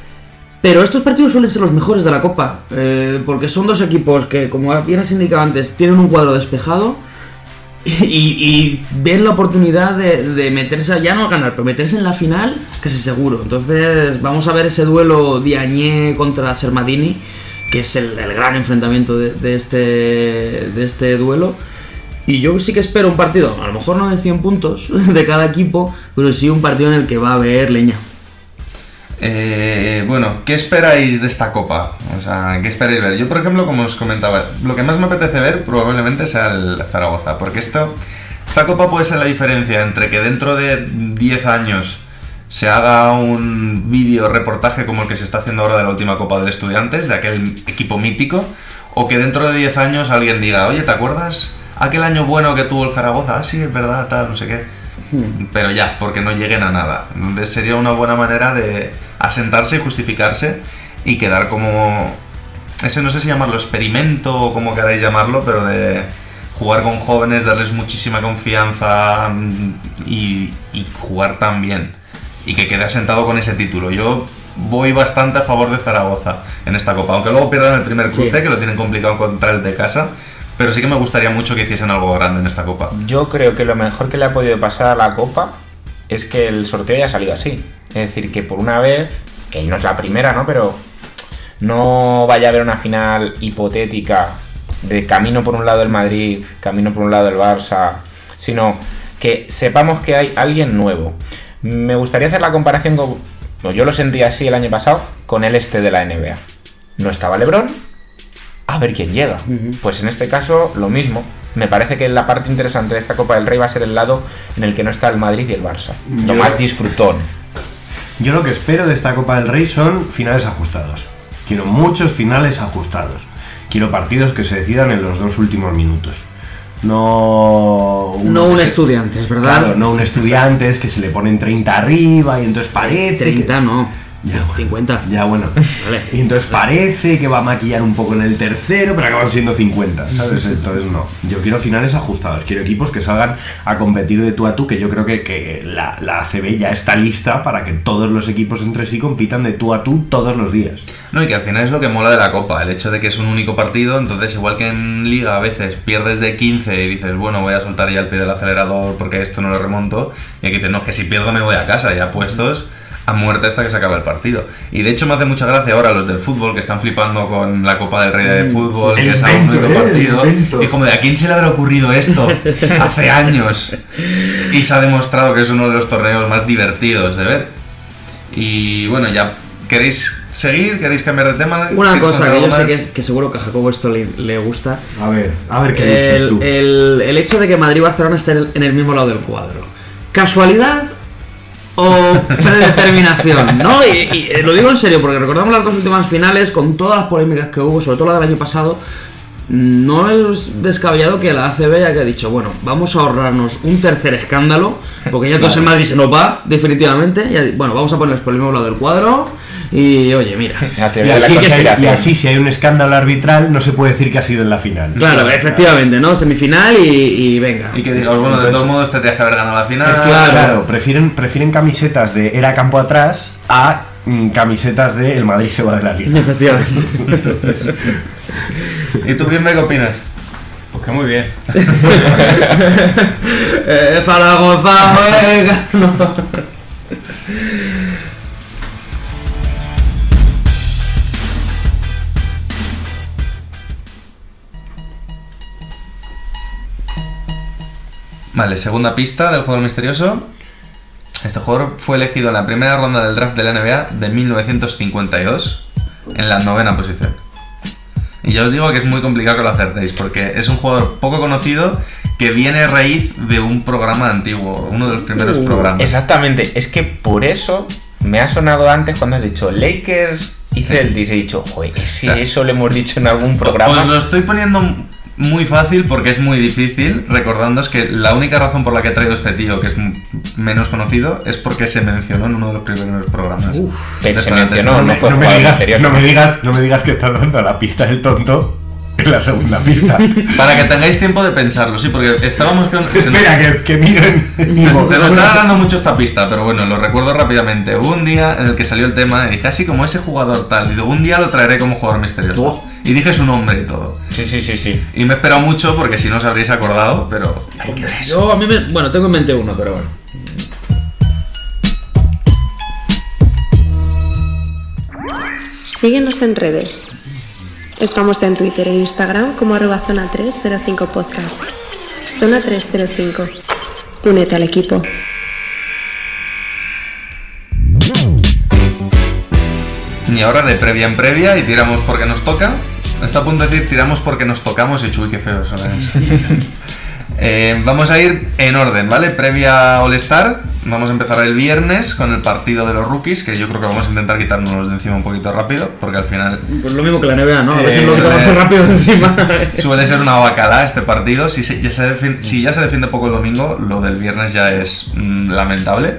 Pero estos partidos suelen ser los mejores de la Copa, eh, porque son dos equipos que, como bien has indicado antes, tienen un cuadro despejado y, y ven la oportunidad de, de meterse, ya no ganar, pero meterse en la final casi seguro. Entonces vamos a ver ese duelo Diagne contra Sermadini, que es el, el gran enfrentamiento de, este, de este duelo. Y yo sí que espero un partido, a lo mejor no de 100 puntos de cada equipo, pero sí un partido en el que va a haber leña. Eh, bueno, ¿qué esperáis de esta copa? O sea, ¿qué esperáis ver? Yo, por ejemplo, como os comentaba, lo que más me apetece ver probablemente sea el Zaragoza, porque esto, esta copa puede ser la diferencia entre que dentro de 10 años se haga un vídeo reportaje como el que se está haciendo ahora de la última Copa del Estudiantes, de aquel equipo mítico, o que dentro de 10 años alguien diga, oye, ¿te acuerdas aquel año bueno que tuvo el Zaragoza? Ah, sí, es verdad, tal, no sé qué. Pero ya, porque no lleguen a nada. Entonces sería una buena manera de asentarse y justificarse y quedar como... Ese no sé si llamarlo experimento o como queráis llamarlo, pero de jugar con jóvenes, darles muchísima confianza mm, y, y jugar tan bien. Y que quede asentado con ese título. Yo voy bastante a favor de Zaragoza en esta copa, aunque luego pierdan el primer cruce, que lo tienen complicado contra el de casa. Pero sí que me gustaría mucho que hiciesen algo grande en esta copa. Yo creo que lo mejor que le ha podido pasar a la Copa es que el sorteo haya salido así. Es decir, que por una vez, que no es la primera, ¿no? Pero no vaya a haber una final hipotética de camino por un lado el Madrid, camino por un lado el Barça, sino que sepamos que hay alguien nuevo. Me gustaría hacer la comparación con... no, yo lo sentí así el año pasado con el este de la NBA. No estaba LeBron, a ver quién llega. Pues en este caso, lo mismo. Me parece que la parte interesante de esta Copa del Rey va a ser el lado en el que no está el Madrid y el Barça. Lo más disfrutón. Yo lo que espero de esta Copa del Rey son finales ajustados. Quiero muchos finales ajustados. Quiero partidos que se decidan en los dos últimos minutos. No. uno No un se- estudiante, es verdad. Claro, no un estudiante es que se le ponen 30 arriba y entonces parece. que- 30 no. Ya, bueno. 50. Ya bueno. Vale. Y entonces parece que va a maquillar un poco en el tercero, pero acaban siendo 50, ¿sabes? Entonces no. Yo quiero finales ajustados, quiero equipos que salgan a competir de tú a tú, que yo creo que, que la, la ACB ya está lista para que todos los equipos entre sí compitan de tú a tú todos los días. No, y que al final es lo que mola de la Copa, el hecho de que es un único partido, entonces igual que en Liga a veces pierdes de 15 y dices, bueno, voy a soltar ya el pie del acelerador porque esto no lo remonto, y aquí dices, no, que si pierdo me voy a casa, ya puestos a muerte hasta que se acabe el partido. Y de hecho me hace mucha gracia ahora los del fútbol que están flipando con la Copa del Rey de Fútbol, el que es a un único ¿eh? Partido, y como de a quién se le habrá ocurrido esto hace años, y se ha demostrado que es uno de los torneos más divertidos de ver. Y bueno, ya queréis seguir, queréis cambiar de tema. Una ¿Queréis cosa que yo sé que, es- que seguro que a Jacobo esto le, le gusta. A ver, a ver qué dices El, tú. el- el hecho de que Madrid y Barcelona estén en el mismo lado del cuadro. ¿Casualidad o predeterminación? ¿No? Y, y, eh, lo digo en serio, porque recordamos las dos últimas finales con todas las polémicas que hubo, sobre todo la del año pasado. No es descabellado que la ACB haya dicho, bueno, vamos a ahorrarnos un tercer escándalo, porque ya todos en Madrid se nos va, definitivamente. y, bueno, vamos a ponerles por el mismo lado del cuadro. Y oye, mira. Y así, si hay, y conspiración. así si hay un escándalo arbitral, no se puede decir que ha sido en la final. Claro, efectivamente, ¿no? Semifinal y, y venga. Y que digas, bueno, de todos modos te tienes que haber ganado la final. Es que, claro, prefieren, prefieren camisetas de era campo atrás a mm, camisetas de el Madrid se va de la liga. Efectivamente. ¿Y tú, bien, qué opinas? Pues que muy bien. eh, Zaragoza, venga. No. Vale, segunda pista del jugador misterioso. Este jugador fue elegido en la primera ronda del draft de la NBA de 1952 en la novena posición. Y ya os digo que es muy complicado que lo acertéis porque es un jugador poco conocido que viene a raíz de un programa antiguo, uno de los primeros Uh, programas. Exactamente, es que por eso me ha sonado antes cuando has dicho Lakers y Celtics. He dicho, joder, sea, eso lo hemos dicho en algún programa. lo estoy poniendo muy fácil porque es muy difícil, recordándoos que la única razón por la que he traído este tío, que es menos conocido, es porque se mencionó en uno de los primeros programas. Pero De se mencionó, no fue no, me digas, no, me digas, no me digas que estás dando la pista del tonto en la segunda pista. Para que tengáis tiempo de pensarlo, sí, porque estábamos con... nos- Espera, que, que miro en Se, nos está dando mucho esta pista, pero bueno, lo recuerdo rápidamente. Hubo un día en el que salió el tema y dije, así como ese jugador tal, y digo, un día lo traeré como jugador misterioso. Oh. Y dije su nombre y todo. Sí, sí, sí, sí. Y me he esperado mucho porque si no os habréis acordado, pero hay que ver eso. Yo a mí me. Bueno, tengo en mente uno, pero bueno. Síguenos en redes. Estamos en Twitter e Instagram como arroba zona 305 podcast. Zona 305. Únete al equipo. Y ahora de previa en previa y tiramos porque nos toca. Está a punto de decir tiramos porque nos tocamos y chuy, qué feo eso es. Eh, vamos a ir en orden, ¿vale? Previa All Star. Vamos a empezar el viernes con el partido de los rookies, que yo creo que vamos a intentar quitárnoslos de encima un poquito rápido, porque al final Pues lo mismo que la NBA, ¿no? A ver si Eh, lo quitamos suele- rápido de encima. Suele ser una bacala este partido. Si, se- ya se defin- si ya se defiende poco el domingo, lo del viernes ya es mm, lamentable.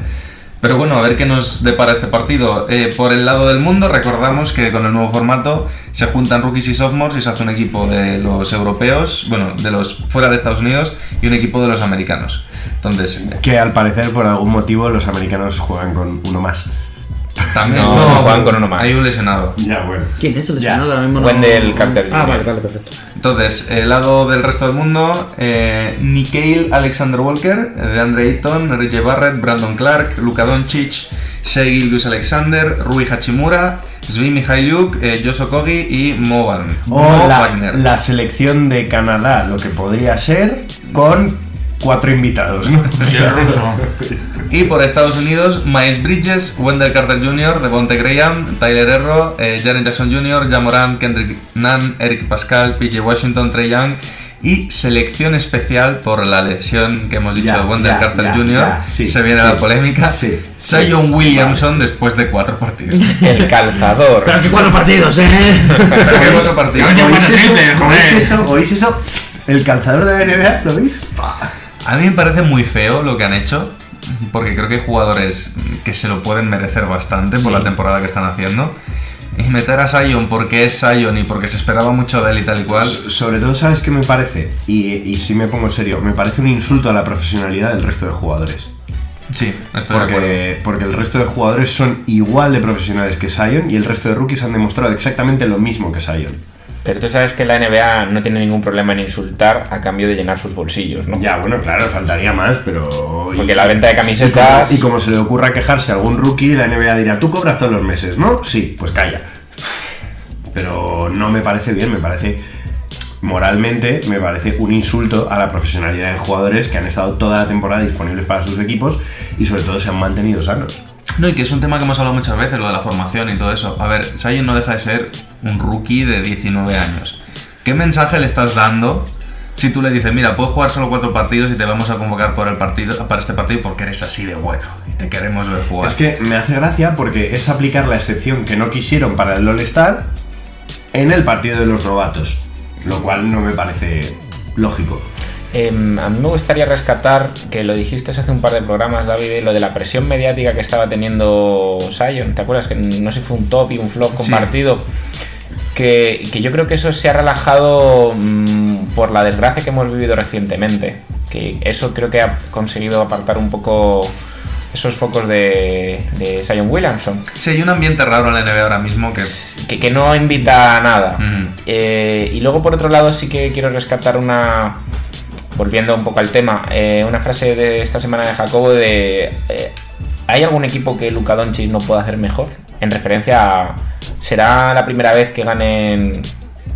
Pero bueno, a ver qué nos depara este partido. Eh, por el lado del mundo, recordamos que con el nuevo formato se juntan rookies y sophomores y se hace un equipo de los europeos, bueno, de los fuera de Estados Unidos y un equipo de los americanos. Entonces, Que al parecer, por algún motivo, los americanos juegan con uno más. También No, no juegan con uno más. Hay un lesionado. Ya, bueno. ¿Quién es el lesionado? Ahora mismo no. Wendell Carter Ah, vale, vale, perfecto. Entonces, el lado del resto del mundo, eh, Nikhil Alexander Walker, eh, de Andre Ayton, R.J. Barrett, Brandon Clark, Luka Doncic, Shea Gilgeous Alexander, Rui Hachimura, Svi Mihailiuk, eh, Josh Okogi y Moban. O Mo la, Wagner. la selección de Canadá, lo que podría ser, con cuatro invitados, ¿no? Y el ruso. Y por Estados Unidos, Miles Bridges, Wendell Carter Jr., Devonte Graham, Tyler Herro, eh, Jaren Jackson Jr., Jamoran, Kendrick Nunn, Eric Pascal, PJ Washington, Trey Young y selección especial por la lesión que hemos dicho de Wendell ya, Carter ya, Jr. ya, sí, Se viene sí, la polémica. sí, Zion Williamson después de cuatro partidos. El calzador. Pero que cuatro partidos, ¿eh? Pero que cuatro partidos. ¿Oís eso? ¿Oís eso? ¿Oís eso? El calzador de la NBA, ¿lo veis? A mí me parece muy feo lo que han hecho, porque creo que hay jugadores que se lo pueden merecer bastante por Sí. la temporada que están haciendo. Y meter a Sion porque es Sion y porque se esperaba mucho de él y tal y cual. So- Sobre todo, ¿sabes qué me parece? Y, y si me pongo serio, me parece un insulto a la profesionalidad del resto de jugadores. Sí, estoy de acuerdo. Porque, porque el resto de jugadores son igual de profesionales que Sion y el resto de rookies han demostrado exactamente lo mismo que Sion. Pero tú sabes que la NBA no tiene ningún problema en insultar a cambio de llenar sus bolsillos, ¿no? Ya, bueno, claro, faltaría más, pero... Porque la venta de Y como, camisetas. y como se le ocurra quejarse a algún rookie, la NBA dirá, tú cobras todos los meses, ¿no? Sí, pues calla. Pero no me parece bien, me parece moralmente me parece un insulto a la profesionalidad de jugadores que han estado toda la temporada disponibles para sus equipos y sobre todo se han mantenido sanos. No, y que es un tema que hemos hablado muchas veces, lo de la formación y todo eso. A ver, Sion no deja de ser un rookie de 19 años. ¿Qué mensaje le estás dando si tú le dices, mira, puedes jugar solo cuatro partidos y te vamos a convocar por el partido, para este partido porque eres así de bueno y te queremos ver jugar? Es que me hace gracia porque es aplicar la excepción que no quisieron para el All-Star en el partido de los novatos, lo cual no me parece lógico. Em, a mí me gustaría rescatar, que lo dijiste hace un par de programas, David, lo de la presión mediática que estaba teniendo Sion. ¿Te acuerdas? Que no sé si fue un top y un flop compartido. Que, que yo creo que eso se ha relajado mm, por la desgracia que hemos vivido recientemente. Que eso creo que ha conseguido apartar un poco esos focos de, de Sion Williamson. Sí, hay un ambiente raro en la NBA ahora mismo que... Que, que no invita a nada. Eh, y luego, por otro lado, sí que quiero rescatar una. Volviendo un poco al tema, eh, una frase de esta semana de Jacobo de. eh, ¿Hay algún equipo que Luka Doncic no pueda hacer mejor? En referencia a. ¿Será la primera vez que ganen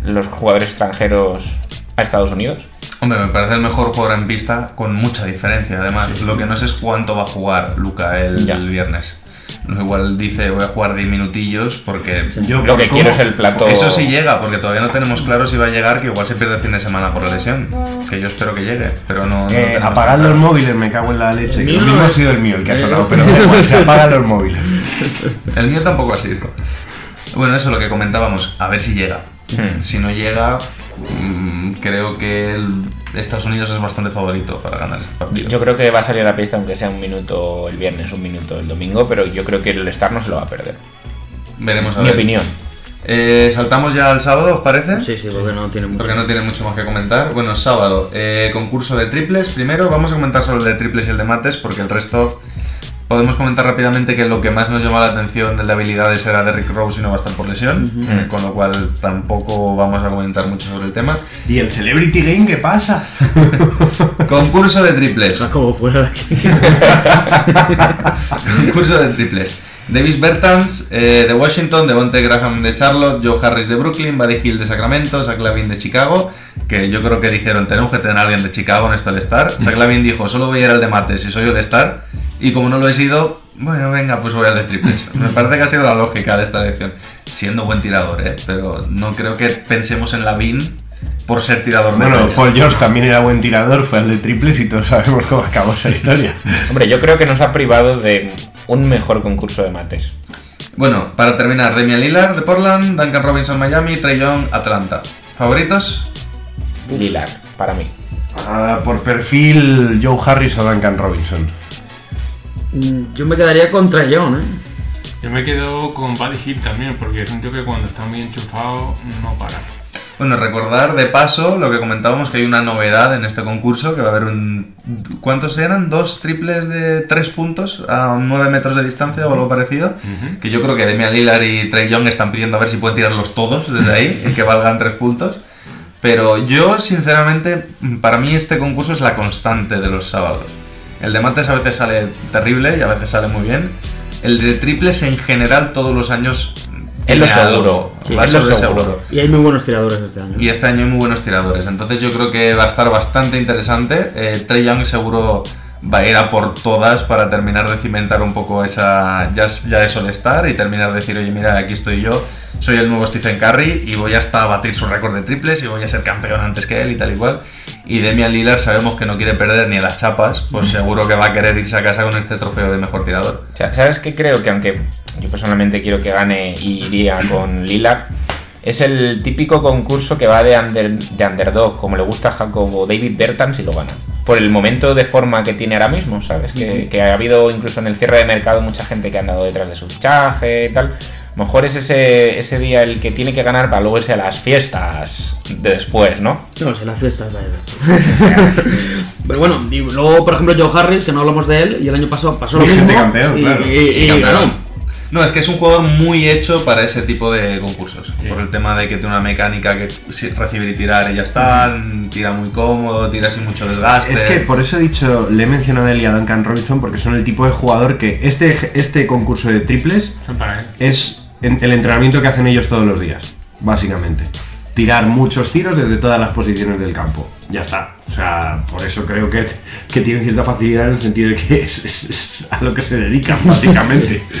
los jugadores extranjeros a Estados Unidos? Hombre, me parece el mejor jugador en pista con mucha diferencia. Además, lo que no sé es cuánto va a jugar Luca el, viernes. Igual dice voy a jugar 10 minutillos porque... Yo, Lo que ¿cómo? quiero es el plato. Eso sí llega, porque todavía no tenemos claro si va a llegar, que igual se pierde el fin de semana por la lesión. Que yo espero que llegue, pero no... no Eh, los móviles, me cago en la leche. El Que mío no ha sido el mío el que ha sonado, pero igual, se apagan los móviles. El mío tampoco ha sido. Bueno, eso es lo que comentábamos. A ver si llega. Hmm. Si no llega, creo que el- Estados Unidos es bastante favorito para ganar este partido. Yo creo que va a salir a la pista aunque sea un minuto el viernes, un minuto el domingo, pero yo creo que el Star no se lo va a perder. Veremos a Mi ver. opinión. Eh, Saltamos ya al sábado, ¿os parece? Sí, sí, porque no tiene mucho. Porque no tiene mucho más que comentar. Bueno, sábado, eh, concurso de triples. Primero vamos a comentar solo el de triples y el de mates, porque el resto podemos comentar rápidamente que lo que más nos llamó la atención del de habilidades era Derrick Rose y no va a estar por lesión, eh, con lo cual tampoco vamos a comentar mucho sobre el tema. ¿Y el Celebrity Game qué pasa? Concurso de triples. como fuera de aquí. Concurso de triples. Davis Bertans eh, de Washington, Devonte Graham de Charlotte, Joe Harris de Brooklyn, Buddy Hill de Sacramento, Zach Lavin de Chicago, que yo creo que dijeron, tenemos que tener a alguien de Chicago en esto All-Star. Zach Lavin dijo, solo voy a ir al de mates si soy All-Star, y como no lo he sido, bueno, venga, pues voy al de triples. Me parece que ha sido la lógica de esta elección, siendo buen tirador, ¿eh? pero no creo que pensemos en Lavin por ser tirador de Bueno. Paul George también era buen tirador, fue al de triples y todos sabemos cómo acabó esa historia. Hombre, yo creo que nos ha privado de un mejor concurso de mates. Bueno, para terminar, Damian Lillard de Portland, Duncan Robinson Miami, Trey Young Atlanta. ¿Favoritos? Lillard, para mí. Ah, por perfil, Joe Harris o Duncan Robinson. Mm, Yo me quedaría contra John, ¿eh? Yo me quedo con Buddy Hill también, porque es un tío que cuando está muy enchufado no para. Bueno, recordar de paso lo que comentábamos, que hay una novedad en este concurso, que va a haber un... ¿Cuántos eran? ¿Dos triples de tres puntos a 9 metros de distancia o algo parecido? Que yo creo que Damian Lillard y Trey Young están pidiendo a ver si pueden tirarlos todos desde ahí y que valgan tres puntos. Pero yo, sinceramente, para mí este concurso es la constante de los sábados. El de mates a veces sale terrible y a veces sale muy bien. El de triples en general todos los años... Es lo seguro. Sí, Va es lo seguro. Y hay muy buenos tiradores este año. y este año hay muy buenos tiradores. Entonces yo creo que va a estar bastante interesante. Eh, Trey Young seguro va a ir a por todas para terminar de cimentar un poco esa... Ya, ya es estar y terminar de decir, oye, mira, aquí estoy yo, soy el nuevo Stephen Curry y voy hasta a batir su récord de triples y voy a ser campeón antes que él y tal y cual. Y Demian Lillard sabemos que no quiere perder ni a las chapas, pues seguro que va a querer irse a casa con este trofeo de mejor tirador. ¿Sabes qué creo? Que aunque yo personalmente quiero que gane y iría con Lillard, es el típico concurso que va de, under- de underdog, como le gusta a Jacobo David Bertans y lo gana. Por el momento de forma que tiene ahora mismo, ¿sabes? Que, que ha habido incluso en el cierre de mercado mucha gente que ha andado detrás de su fichaje y tal. A lo mejor es ese, ese día el que tiene que ganar para luego irse a las fiestas de después, ¿no? No, si la fiesta es vaya. Pero bueno, y luego, por ejemplo, Joe Harris, que no hablamos de él, y el año pasado pasó lo mismo. Campeón, y, claro. y- y Y campeón. ganó. No, es que es un jugador muy hecho para ese tipo de concursos. Por el tema de que tiene una mecánica que recibir y tirar y ya está, tira muy cómodo, tira sin mucho desgaste. Es que por eso he dicho, le he mencionado a él y a Duncan Robinson porque son el tipo de jugador que este, este concurso de triples Son para él. es el entrenamiento que hacen ellos todos los días, básicamente. Tirar muchos tiros desde todas las posiciones del campo. Ya está. O sea, por eso creo que, que tienen cierta facilidad en el sentido de que es, es- es a lo que se dedican, básicamente.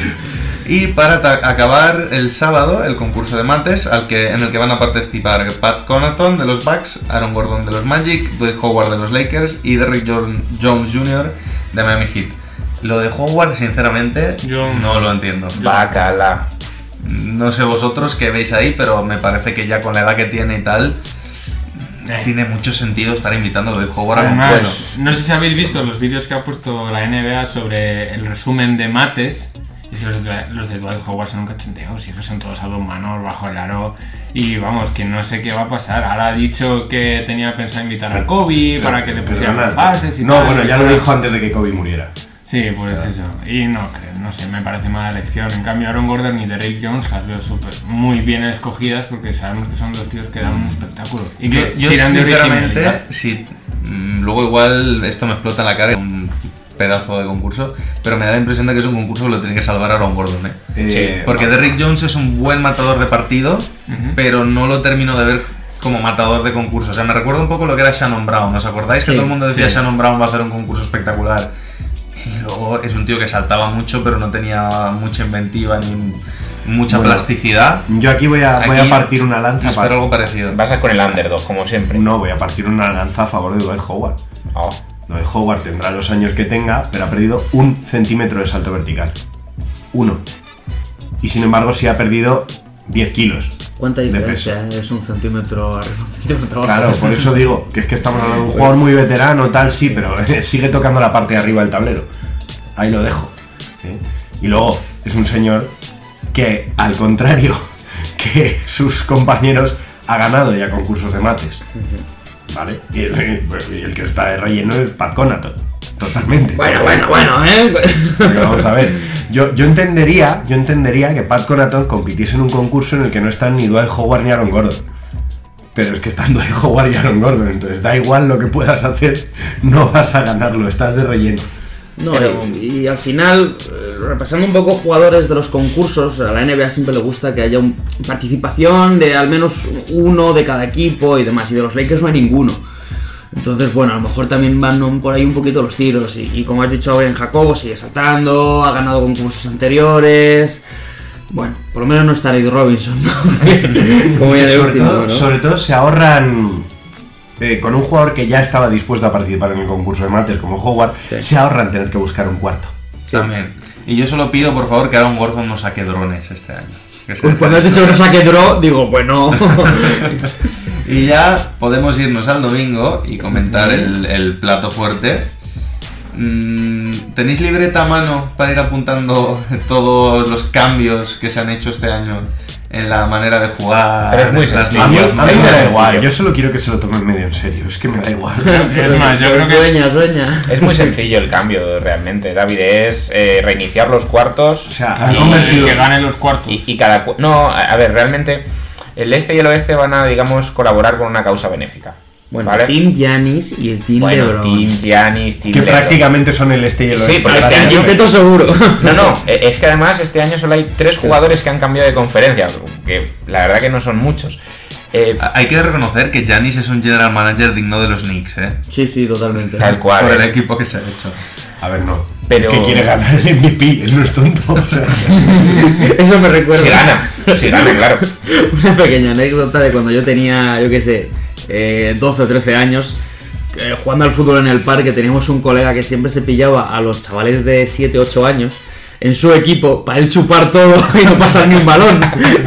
Y para acabar el sábado, el concurso de mates, al que, en el que van a participar Pat Connaughton de los Bucks, Aaron Gordon de los Magic, Dwight Howard de los Lakers y Derrick Jones Jr. de Miami Heat. Lo de Howard, sinceramente, Yo- no lo entiendo. Bacala. No sé vosotros qué veis ahí, pero me parece que ya con la edad que tiene y tal, Eh. tiene mucho sentido estar invitando a Dwight Howard a un Además, no sé si habéis visto los vídeos que ha puesto la NBA sobre el resumen de mates. Y es que los de, los de Dwight Howard son un cachondeo, sí que son todos a dos manos, bajo el aro. Y vamos, que no sé qué va a pasar. Ahora ha dicho que tenía pensado invitar a Kobe para que le pusieran Perdona, pases y No, tal. bueno, ya lo dijo antes de que Kobe muriera. Sí, pues eso. Y no creo, no sé, me parece mala elección. En cambio, Aaron Gordon y Derek Jones las veo súper muy bien escogidas porque sabemos que son dos tíos que dan un espectáculo. Y Yo, que yo tiran de originalidad. sí, mm, luego igual esto me explota en la cara, un pedazo de concurso, pero me da la impresión de que es un concurso que lo tiene que salvar Aaron Gordon, ¿eh? Eh, Porque Derrick Jones es un buen matador de partido, pero no lo termino de ver como matador de concurso. O sea, me recuerda un poco lo que era Shannon Brown. ¿Os acordáis que Sí, todo el mundo decía sí. Shannon Brown va a hacer un concurso espectacular? Y luego es un tío que saltaba mucho, pero no tenía mucha inventiva ni mucha Bueno, plasticidad. Yo aquí voy a, voy a partir una lanza. Espero para- algo parecido. Vas a con el underdog, como siempre. No, voy a partir una lanza a favor de Dwight Howard. Oh. Dwight Howard tendrá los años que tenga, pero ha perdido un centímetro de salto vertical. Uno. Y sin embargo, sí ha perdido 10 kilos. ¿Cuánta de diferencia? Es un centímetro arriba, un centímetro abajo. Claro, por eso digo que es que estamos hablando de un jugador muy veterano, tal, sí, pero sigue tocando la parte de arriba del tablero. Ahí lo dejo. ¿eh? Y luego es un señor que, al contrario que sus compañeros, ha ganado ya concursos de mates. ¿Vale? Y el, y el que está de relleno es Pat Conaton. Totalmente. Bueno, bueno, bueno, ¿eh? Porque vamos a ver. Yo, yo entendería, yo entendería que Pat Conaton compitiese en un concurso en el que no están ni Dwight Howard ni Aaron Gordon. Pero es que están Dwight Howard y Aaron Gordon, entonces da igual lo que puedas hacer, no vas a ganarlo, estás de relleno. No, Pero- y, y al final, eh, repasando un poco jugadores de los concursos, a la NBA siempre le gusta que haya un- participación de al menos uno de cada equipo y demás, y de los Lakers no hay ninguno. Entonces, bueno, a lo mejor también van por ahí un poquito los tiros, y, y como has dicho ahora en Jacobo, sigue saltando, ha ganado concursos anteriores. Bueno, por lo menos no está Eric Robinson, ¿no? como ya de sobre, último, todo, ¿no? sobre todo se ahorran eh, con un jugador que ya estaba dispuesto a participar en el concurso de mates como Howard, se ahorran tener que buscar un cuarto. También. Y yo solo pido, por favor, que Aaron Gordon no saque drones este año. Pues cuando has dicho que no saque draw, digo, bueno. Y ya podemos irnos al domingo y comentar el, el plato fuerte. Mm, ¿Tenéis libreta a mano para ir apuntando todos los cambios que se han hecho este año en la manera de jugar? Pero es muy las sencillo. A mí, líneas, a ¿no? mí me da sencillo. igual, yo solo quiero que se lo tomen medio en serio, es que me da igual. Es más, yo creo que Sueña, sueña. Es muy sencillo el cambio, realmente, David. Es eh, reiniciar los cuartos. O sea, y- convertido- que ganen los cuartos. Y, y cada. cu- No, a, a ver, realmente. El este y el oeste van a, digamos, colaborar con una causa benéfica. Bueno, ¿vale? Team Giannis y el Team bueno, LeBron. Team Giannis, Team que LeBron. prácticamente son el este y el Sí, porque este El año- quinteto seguro. No, no, eh, es que además este año solo hay tres jugadores que han cambiado de conferencia, que la verdad que no son muchos. Eh, Hay que reconocer que Janis es un general manager digno de los Knicks, ¿eh? Sí, sí, totalmente. tal cual. Por el eh. equipo que se ha hecho. A ver, no. Pero- que quiere ganar el MVP, él no es tonto. o sea. Eso me recuerda. Si gana, si gana, claro. Una pequeña anécdota de cuando yo tenía, yo qué sé, eh, 12 o 13 años, eh, jugando al fútbol en el parque, teníamos un colega que siempre se pillaba a los chavales de 7, 8 años en su equipo para él chupar todo y no pasar ni un balón.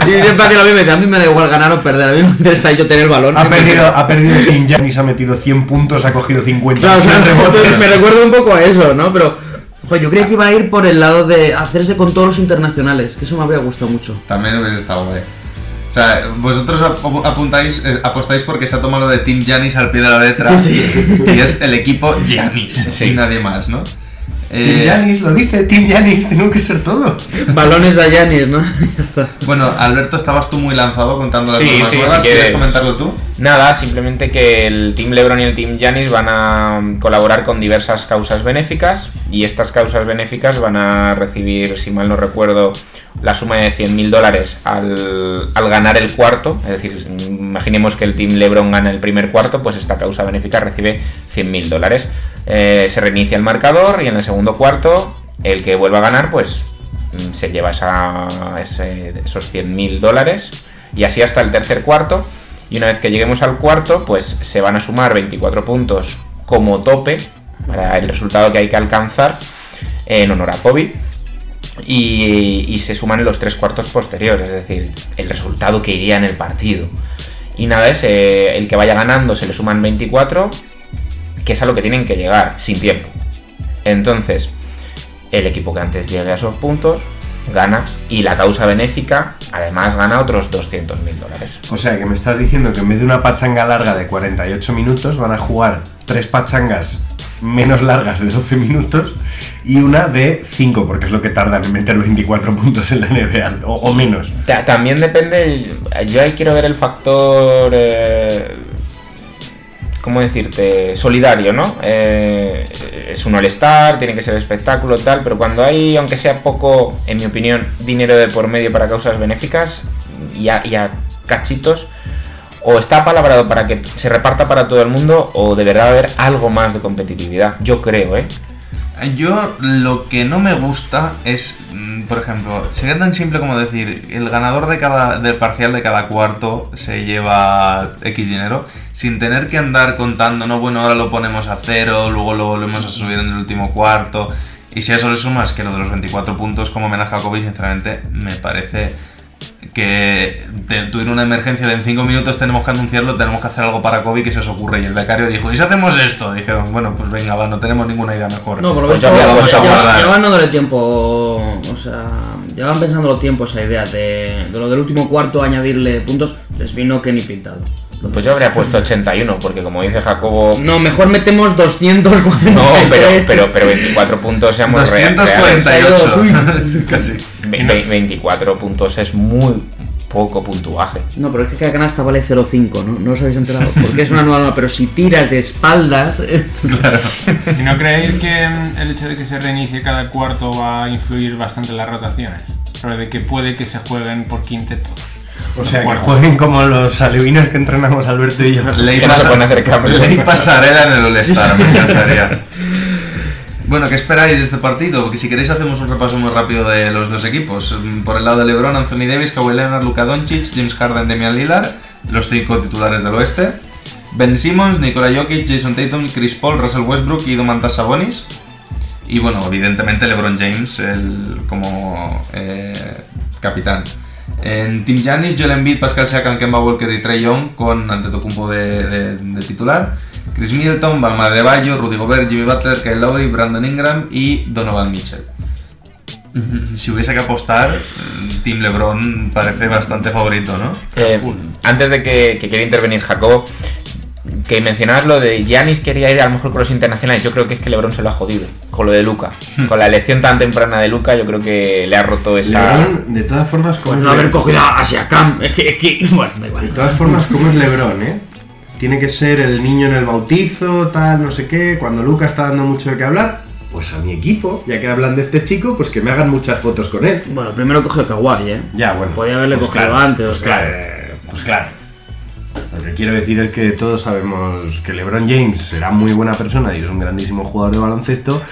Y siempre que lo vi me decía, a mí me da igual ganar o perder, a mí me interesa yo tener el balón. ha, perdido, ha perdido Team Giannis, ha metido 100 puntos, ha cogido 50 Claro, o sea, me recuerda un poco a eso, ¿no? Pero, joder, yo creía que iba a ir por el lado de hacerse con todos los internacionales, que eso me habría gustado mucho. También hubiese estado guay. O sea, vosotros ap- apuntáis, eh, apostáis porque se ha tomado lo de Team Janis al pie de la letra. Sí, sí. Y es el equipo Janis, Sí. y nadie más, ¿no? Team Eh, Giannis lo dice, Team Giannis, tengo que ser todo. Balones a Yanis, ¿no? ya está. Bueno, Alberto, estabas tú muy lanzado contando las Sí, normas sí, nuevas. si ¿Quieres quieres. comentarlo tú? Nada, simplemente que el Team LeBron y el Team Giannis van a mm, colaborar con diversas causas benéficas y estas causas benéficas van a recibir, si mal no recuerdo, la suma de 100.000 dólares al, al ganar el cuarto. Es decir, imaginemos que el Team LeBron gana el primer cuarto, pues esta causa benéfica recibe 100.000 dólares. Eh, se reinicia el marcador y en el segundo cuarto, el que vuelva a ganar, pues mm, se lleva esa, ese- esos 100.000 dólares y así hasta el tercer cuarto. Y una vez que lleguemos al cuarto, pues se van a sumar 24 puntos como tope para el resultado que hay que alcanzar en honor a Kobe. Y, se suman los tres cuartos posteriores, es decir, el resultado que iría en el partido. Y nada, es el que vaya ganando se le suman 24, que es a lo que tienen que llegar, sin tiempo. Entonces, el equipo que antes llegue a esos puntos gana y la causa benéfica además gana otros 200 mil dólares. O sea, que me estás diciendo que en vez de una pachanga larga de 48 minutos van a jugar tres pachangas menos largas de 12 minutos y una de 5, porque es lo que tardan en meter 24 puntos en la NBA, o, o menos. Ta- También depende, yo ahí quiero ver el factor, eh, ¿cómo decirte? Solidario, ¿no? Eh, es un all-star, tiene que ser espectáculo, tal, pero cuando hay, aunque sea poco, en mi opinión, dinero de por medio para causas benéficas y cachitos, o está palabrado para que se reparta para todo el mundo, o deberá haber algo más de competitividad. Yo creo, ¿eh? Yo lo que no me gusta es, mm, por ejemplo, sería tan simple como decir, el ganador de cada, del parcial de cada cuarto se lleva X dinero, sin tener que andar contando, no, bueno, ahora lo ponemos a cero, luego lo volvemos a subir en el último cuarto. Y si eso le sumas que lo de los 24 puntos como homenaje a Kobe, sinceramente, me parece que tuvieron una emergencia de en 5 minutos tenemos que anunciarlo, tenemos que hacer algo para COVID que se os ocurre. Y el becario dijo, ¿y si hacemos esto? Dijeron, bueno, pues venga, va, no tenemos ninguna idea mejor. No, por lo Pues visto, ya vamos a guardar. llevan dándole tiempo. O sea, llevan pensándolo tiempo esa idea de, de lo del último cuarto añadirle puntos. Les vino que ni pintado. Pues yo habría puesto 81, porque como dice Jacobo. No, mejor metemos 243. No, pero, pero, pero 24 puntos seamos rea- 248. reales. Casi. Ve- ve- 24 puntos es muy poco puntuaje. No, pero es que cada canasta vale 0,5, ¿no? No os habéis enterado. Porque es una nueva norma, pero si tiras de espaldas. ¿Y no creéis que mm, el hecho de que se reinicie cada cuarto va a influir bastante en las rotaciones? Sobre de que puede que se jueguen por quinteto. O sea, que jueguen como los alevines que entrenamos Alberto y yo. Ley pasarela en el All-Star, me encantaría. Bueno, ¿qué esperáis de este partido? Porque si queréis hacemos un repaso muy rápido de los dos equipos. Por el lado de LeBron, Anthony Davis, Kawhi Leonard, Luka Doncic, James Harden, Damian Lillard, los cinco titulares del oeste. Ben Simmons, Nikola Jokic, Jason Tatum, Chris Paul, Russell Westbrook y Domantas Sabonis. Y bueno, evidentemente LeBron James el, como eh, capitán. En Team Giannis, Joel Embiid, Pascal Siakam, Kemba Walker y Trey Young con Antetokounmpo de, de titular. Chris Middleton, Bam Adebayo, Rudy Gobert, Jimmy Butler, Kyle Lowry, Brandon Ingram y Donovan Mitchell. Si hubiese que apostar, Team LeBron parece bastante favorito, ¿no? Eh, antes de que, que quiera intervenir Jacobo, que mencionabas lo de Giannis quería ir a lo mejor con los internacionales. Yo creo que es que LeBron se lo ha jodido con lo de Luca. Con la elección tan temprana de Luca, yo creo que le ha roto esa. Lebron, de todas formas, como Pues es no haber Lebron- cogido a Siakam. Es que, es que. Bueno, da igual. De todas formas, como es Lebron, ¿eh? Tiene que ser el niño en el bautizo, tal, no sé qué. Cuando Luca está dando mucho de qué hablar, pues a mi equipo, ya que hablan de este chico, pues que me hagan muchas fotos con él. Bueno, primero cogió Kawhi, ¿eh? Ya, bueno. Podía haberle pues cogido claro, antes. Pues o sea, claro, pues claro. Lo que quiero decir es que todos sabemos que LeBron James será muy buena persona y es un grandísimo jugador de baloncesto,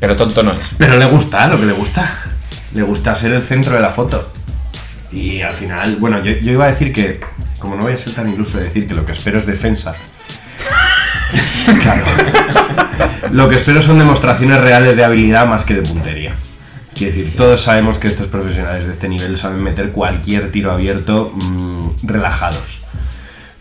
Pero tonto no es. pero le gusta lo que le gusta. Le gusta ser el centro de la foto. Y al final, bueno, yo, yo iba a decir que, como no voy a ser tan iluso de decir que lo que espero es defensa. claro. Lo que espero son demostraciones reales de habilidad más que de puntería. Quiero decir, todos sabemos que estos profesionales de este nivel saben meter cualquier tiro abierto mm, relajados.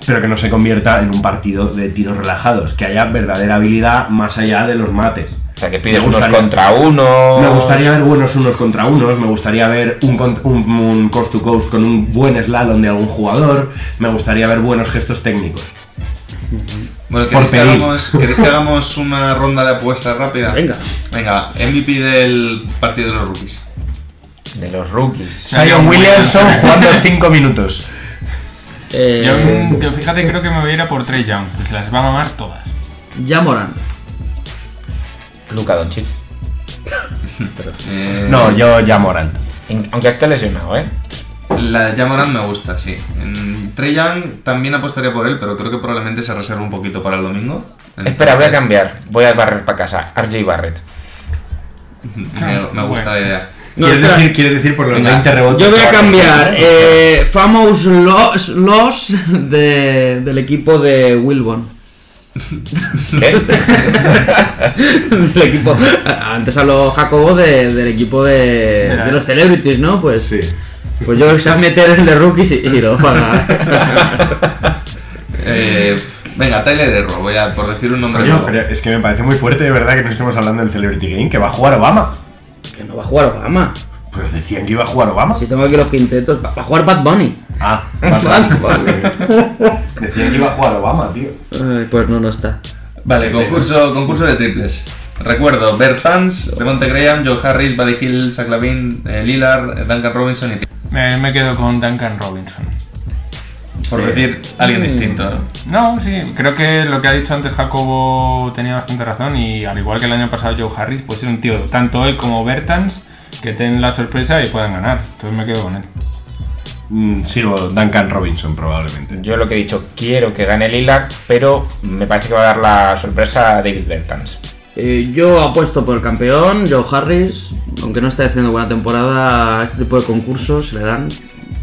Pero que no se convierta en un partido de tiros relajados, que haya verdadera habilidad más allá de los mates. O sea, que pides unos contra uno. Me gustaría ver buenos unos contra unos, me gustaría ver un, un- un coast to coast con un buen slalom de algún jugador, me gustaría ver buenos gestos técnicos. Bueno, ¿queréis que, hagamos, ¿queréis que hagamos una ronda de apuestas rápida? Venga. Venga, MVP del partido de los rookies. De los rookies. Zion Williamson jugando 5 minutos. Eh, Yo, fíjate, creo que me voy a ir a por Trey Young, que se las va a mamar todas. ya Morán. Luca Doncic. Eh, No, yo ya Morant. Aunque esté lesionado, ¿eh? La Jamoran me gusta, sí. Trey Young también apostaría por él, pero creo que probablemente se reserva un poquito para el domingo. Espera, voy a cambiar. Voy a barrer para casa. RJ Barrett. Me, me gusta la idea. No, ¿Quieres, decir, quieres decir por los Venga. 20 rebotes? Yo voy a cambiar eh, Famous Loss, loss de, del equipo de Wilbon. ¿Qué? del equipo. Antes habló Jacobo de- del equipo de, de los celebrities, ¿no? Pues, Sí. pues yo va a meter en el de rookies y, y lo van a. Eh, venga, Tyler Erro, voy a por decir un nombre. Coño, nuevo. pero es que me parece muy fuerte de verdad que no estemos hablando del Celebrity Game, que va a jugar Obama. que no va a jugar Obama. Pues decían que iba a jugar Obama. Si tengo aquí los quintetos, va va a jugar Bad Bunny. Ah, Bad Bunny. decían que iba a jugar Obama, tío. Ay, pues no, no está. Vale, concurso, concurso de triples. Recuerdo, Bertans, Devonte Graham, Joe Harris, Buddy Hill, Zach Lavin, eh, Lillard, eh, Duncan Robinson y Me, me quedo con Duncan Robinson. por decir alguien distinto. ¿no? No, sí, creo que lo que ha dicho antes Jacobo tenía bastante razón y al igual que el año pasado Joe Harris, pues es un tío, tanto él como Bertans, que den la sorpresa y puedan ganar. Entonces me quedo con él. Mm, sigo Duncan Robinson, probablemente. Yo lo que he dicho, quiero que gane Lillard, pero me parece que va a dar la sorpresa a David Bertans. Eh, yo apuesto por el campeón, Joe Harris. Aunque no esté haciendo buena temporada, a este tipo de concursos le dan.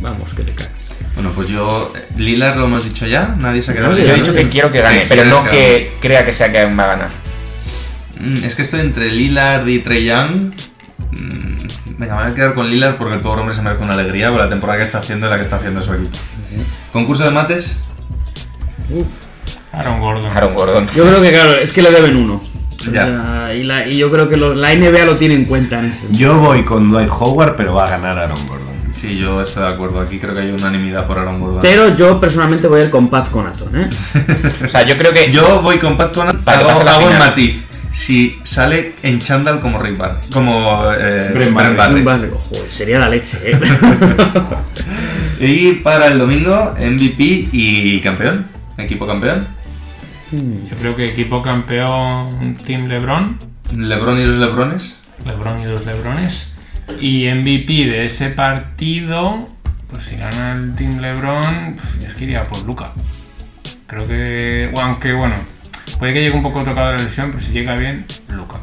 Vamos, que te caes. Bueno, pues yo. eh, Lillard lo hemos dicho ya, nadie se ha quedado No, Yo he dicho no, que quiero que gane, Sí, pero no que que crea que sea quien va a ganar. Mm, Es que estoy entre Lillard y Trey Young. Mm, Venga, me voy a quedar con Lillard porque el pobre hombre se merece una alegría por la temporada que está haciendo y la que está haciendo su equipo. ¿Concurso de mates? Aaron Gordon. Aaron Gordon. Yo creo que, claro, es que le deben uno. O Ya. sea, y, la- y yo creo que los- la NBA lo tiene en cuenta en ese. Yo voy con Dwight Howard, pero va a ganar Aaron Gordon. Sí, yo estoy de acuerdo. Aquí creo que hay unanimidad por Aaron Gordon. Pero yo personalmente voy a ir con Pat Conaton, ¿eh? O sea, yo creo que. Yo voy con Pat Conan, Para que hago, pase la hago un final. matiz. Si sale en Chandal como Rick Barry, como eh, Brent Brent Barry. Barry. Joder, sería la leche, ¿eh? Y para el domingo, MVP y campeón. Equipo campeón. Yo creo que equipo campeón Team LeBron. LeBron y los Lebrones. LeBron y los LeBrones. Y MVP de ese partido, pues si gana el Team LeBron, es que iría por Luca. Creo que, aunque bueno, puede que llegue un poco tocado de la lesión, pero si llega bien, Luca.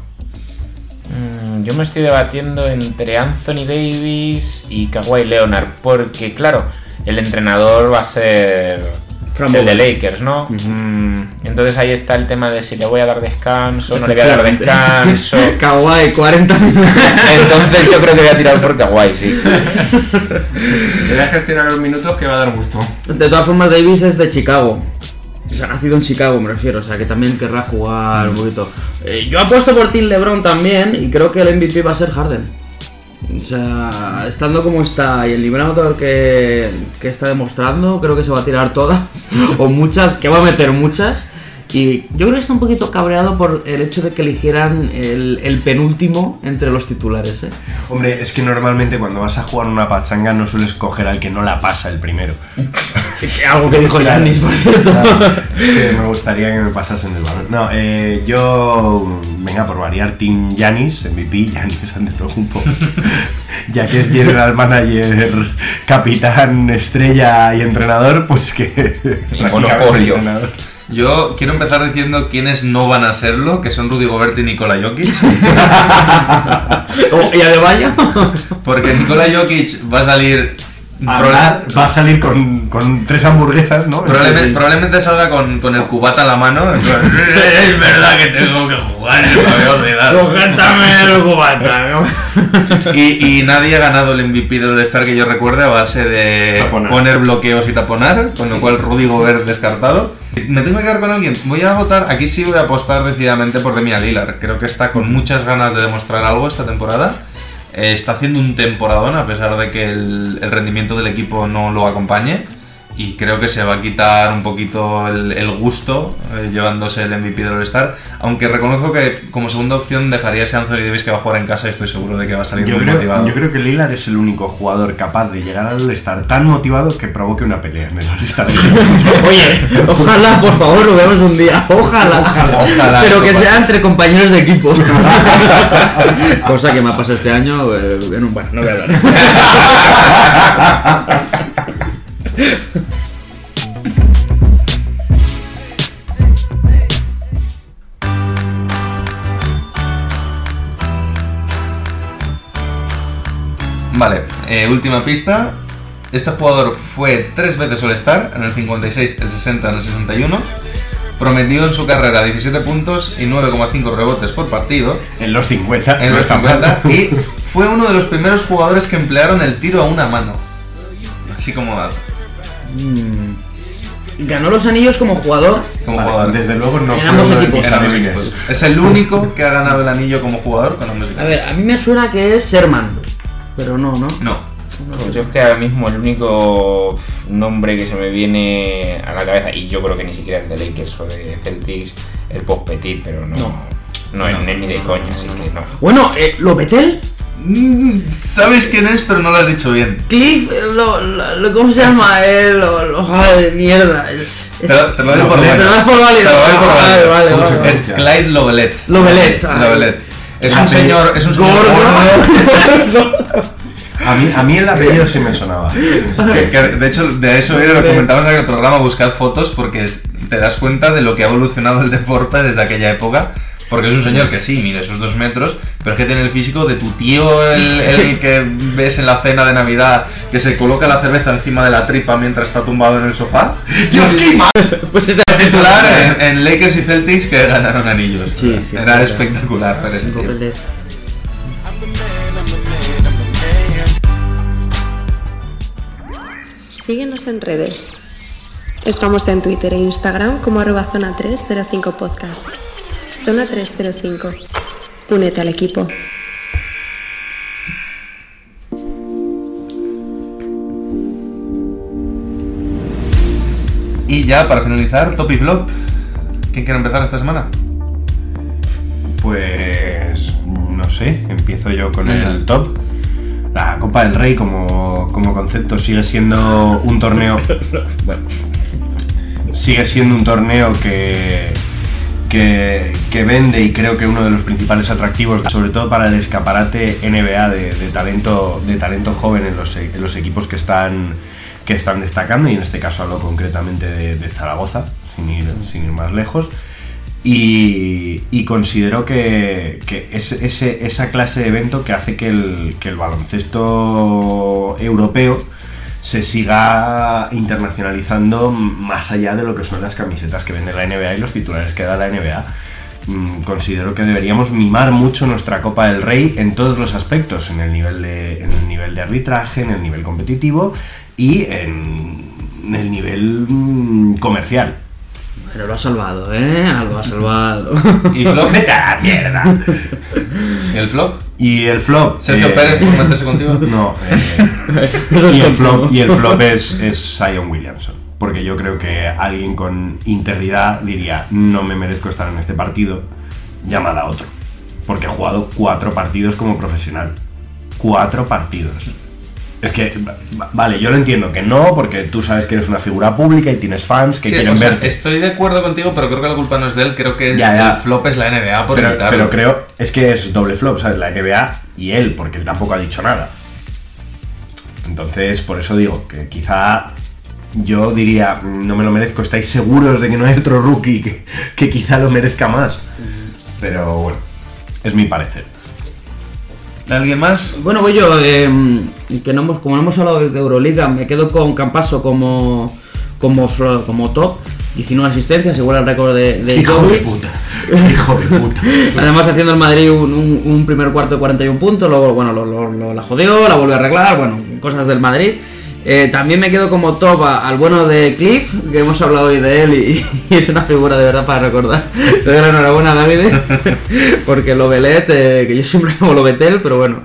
Mm, Yo me estoy debatiendo entre Anthony Davis y Kawhi Leonard, porque claro, el entrenador va a ser el de. Lakers, ¿no? Mm, entonces ahí está el tema de si le voy a dar descanso, no le voy a dar descanso. Kawhi, 40 minutos. Entonces yo creo que voy a tirar por Kawhi, sí. Le das gestionar los minutos que va a dar gusto. De todas formas, Davis es de Chicago. O sea, nacido en Chicago, me refiero. O sea, que también querrá jugar un poquito. Eh, yo apuesto por Tim LeBron también y creo que el MVP va a ser Harden. O sea, estando como está y el nivel que, que está demostrando, creo que se va a tirar todas o muchas, que va a meter muchas. Y yo creo que está un poquito cabreado por el hecho de que eligieran el, el penúltimo entre los titulares. ¿eh? Hombre, es que normalmente cuando vas a jugar una pachanga no sueles coger al que no la pasa el primero. Algo que dijo Giannis, por cierto. Es que me gustaría que me pasasen el balón. No, eh, yo, venga, por variar, Team Yanis, MVP, Yanis Antetokounmpo. ya que es general manager, capitán, estrella y entrenador, pues que... monopolio. entrenador. Yo quiero empezar diciendo quiénes no van a serlo, que son Rudy Gobert y Nikola Jokic. ¿Y Adebayo? Porque Nikola Jokic va a salir. Hablar, va a salir con, con tres hamburguesas, ¿no? Probablemente, probablemente salga con, con el cubata a la mano. Es verdad que tengo que jugar, me había olvidado. Sujétame el cubata. Y, y nadie ha ganado el MVP del All-Star que yo recuerde a base de Taponar. poner bloqueos y taponar, con lo cual Rudy Gobert descartado. Me tengo que quedar con alguien. Voy a votar, aquí sí voy a apostar decididamente por Demian Lillard. Creo que está con muchas ganas de demostrar algo esta temporada. Eh, está haciendo un temporadón a pesar de que el rendimiento del equipo no lo acompañe. Y creo que se va a quitar un poquito el, el gusto eh, llevándose el MVP del All-Star. Aunque reconozco que como segunda opción dejaría a ese Anthony Davis que va a jugar en casa y estoy seguro de que va a salir Yo muy creo, motivado. yo creo que Lillard es el único jugador capaz de llegar al All-Star tan motivado que provoque una pelea en el All-Star. Oye, ojalá, por favor, lo veamos un día. Ojalá. Ojalá, Pero eso que sea entre compañeros de equipo. Cosa que me ha pasado este año. eh, en un- bueno, no voy a hablar. Vale, eh, última pista. Este jugador fue tres veces All-Star, en el 56, el 60, en el 61. Prometió en su carrera 17 puntos y 9,5 rebotes por partido en los 50. en no los está mal. 50 y fue uno de los primeros jugadores que emplearon el tiro a una mano. Así como dato, Mm. Ganó los anillos como jugador. como Vale, jugador. desde luego no En ambos equipos. En. Es el único que ha ganado el anillo como jugador con ambos A ver, a mí me suena que es Sherman. Pero no, ¿no? No, Yo es que ahora mismo el único nombre que se me viene a la cabeza, y yo creo que ni siquiera es de Lakers o de Celtics, el Post Petit, pero no. No. No, es ni de coña, así que no. Bueno, eh, Lopetel, Mm, sabes quién es, pero no lo has dicho bien. Cliff, eh, lo, lo- lo- ¿cómo se llama? Eh, lo, lo- joder, mierda. Es, Te lo, te lo doy por Te válido. lo das por válido. Te lo doy por Ah, válido. vale, vale, vale. Es Clyde Lovelet. Lovelet, ah. Lovelet. Es un señor, es un señor Gordo. A mí, a mí el apellido sí me sonaba. Que- que de hecho, de eso era lo que comentamos en el programa, buscar fotos, porque es- te das cuenta de lo que ha evolucionado el deporte desde aquella época. Porque es un señor que sí, mide esos dos metros, pero es que tiene el físico de tu tío, el, que ves en la cena de Navidad, que se coloca la cerveza encima de la tripa mientras está tumbado en el sofá. ¡Dios, qué mal! Pues este es titular en, Lakers y Celtics que ganaron anillos. Sí, sí, era sí, espectacular. Era. Ese tío. Síguenos en redes. Estamos en Twitter e Instagram como arroba zona 305 podcast. Zona 305. Únete al equipo. Y ya, para finalizar, top y flop. ¿Quién quiere empezar esta semana? Pues no sé, empiezo yo con Venga. el top. La Copa del Rey como, como concepto sigue siendo un torneo. bueno, sigue siendo un torneo que, que, vende y creo que uno de los principales atractivos, sobre todo para el escaparate NBA de, talento, de talento joven en los, equipos que están, que están destacando, y en este caso hablo concretamente de, Zaragoza, sin ir, más lejos. Y, considero que, es esa clase de evento que hace que el baloncesto europeo se siga internacionalizando más allá de lo que son las camisetas que vende la NBA y los titulares que da la NBA. Mm, Considero que deberíamos mimar mucho nuestra Copa del Rey en todos los aspectos, en el nivel de, en el nivel de arbitraje, en el nivel competitivo y en el nivel mm, comercial. Pero lo ha salvado, ¿eh? Lo ha salvado. ¿Y flop? ¡Vete a la mierda! ¿Y el flop? Y el flop. Sergio eh, Pérez por meterse contigo. No. eh, y, el flop, y el flop es, es Zion Williamson. Porque yo creo que alguien con integridad diría: No me merezco estar en este partido, llamada a otro. Porque he jugado cuatro partidos como profesional. Cuatro partidos. Es que, va- vale, yo lo entiendo que no, porque tú sabes que eres una figura pública y tienes fans que Sí, quieren o sea, verte. estoy de acuerdo contigo, pero creo que la culpa no es de él. Creo que Ya, ya. el flop es la NBA por pero, evitarlo. pero creo, es que es doble flop, ¿sabes? La NBA y él, porque él tampoco ha dicho nada. Entonces, por eso digo que quizá yo diría, "Mm, no me lo merezco, estáis seguros de que no hay otro rookie que, que quizá lo merezca más. Pero bueno, es mi parecer. ¿Alguien más? Bueno, voy yo, eh, que no hemos, como no hemos hablado de Euroliga, me quedo con Campaso como, como, como top. 19 asistencias, igual al récord de, de Hijo de puta. Hijo de puta. Además haciendo el Madrid un, un- un primer cuarto de 41 puntos, luego bueno, lo, lo- lo- la jodió, la volvió a arreglar, bueno, cosas del Madrid. Eh, también me quedo como top a- al bueno de Cliff, que hemos hablado hoy de él y, y es una figura de verdad para recordar. Te doy la enhorabuena, David, porque lo Belet, eh, que yo siempre llamo lo Betel, pero bueno,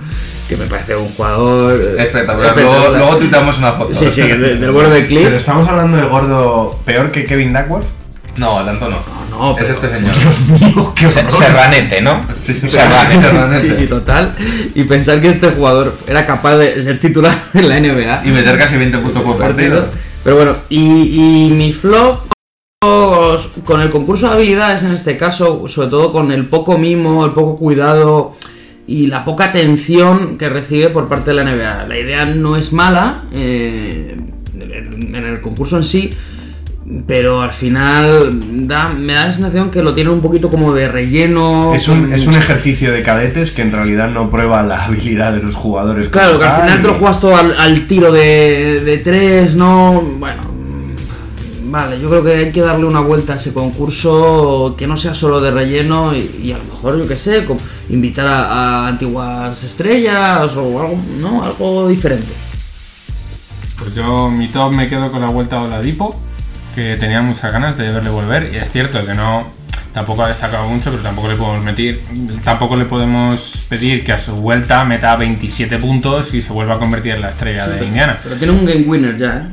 que me parece un jugador eh, Espectacular. Luego, luego una foto. Sí, sí, de- del bueno de Cliff. Pero estamos hablando de gordo peor que Kevin Duckworth. No, tanto no. No, es pero- este señor. Dios mío, qué Se- horror. Serranete, ¿no? Sí, Serranete. Serranete. Sí, sí, total. Y pensar que este jugador era capaz de ser titular en la NBA. Y meter casi 20 puntos por partido. Pero bueno, y, y mi flop con el concurso de habilidades en este caso, sobre todo con el poco mimo, el poco cuidado y la poca atención que recibe por parte de la NBA. La idea no es mala eh, en el concurso en sí, pero al final da, me da la sensación que lo tiene un poquito como de relleno. Es un, con- es un ejercicio de cadetes que en realidad no prueba la habilidad de los jugadores. Claro, que al final te lo juegas todo al, al tiro de, de tres, ¿no? Bueno, vale, yo creo que hay que darle una vuelta a ese concurso que no sea solo de relleno y, y a lo mejor, yo qué sé, como invitar a, a antiguas estrellas o algo, ¿no? Algo diferente. Pues yo, mi top me quedo con la vuelta a Oladipo, que tenía muchas ganas de verle volver. Y es cierto que no, tampoco ha destacado mucho, pero tampoco le podemos meter, tampoco le podemos pedir que a su vuelta meta 27 puntos y se vuelva a convertir en la estrella de Indiana. Pero tiene un game winner ya, ¿eh?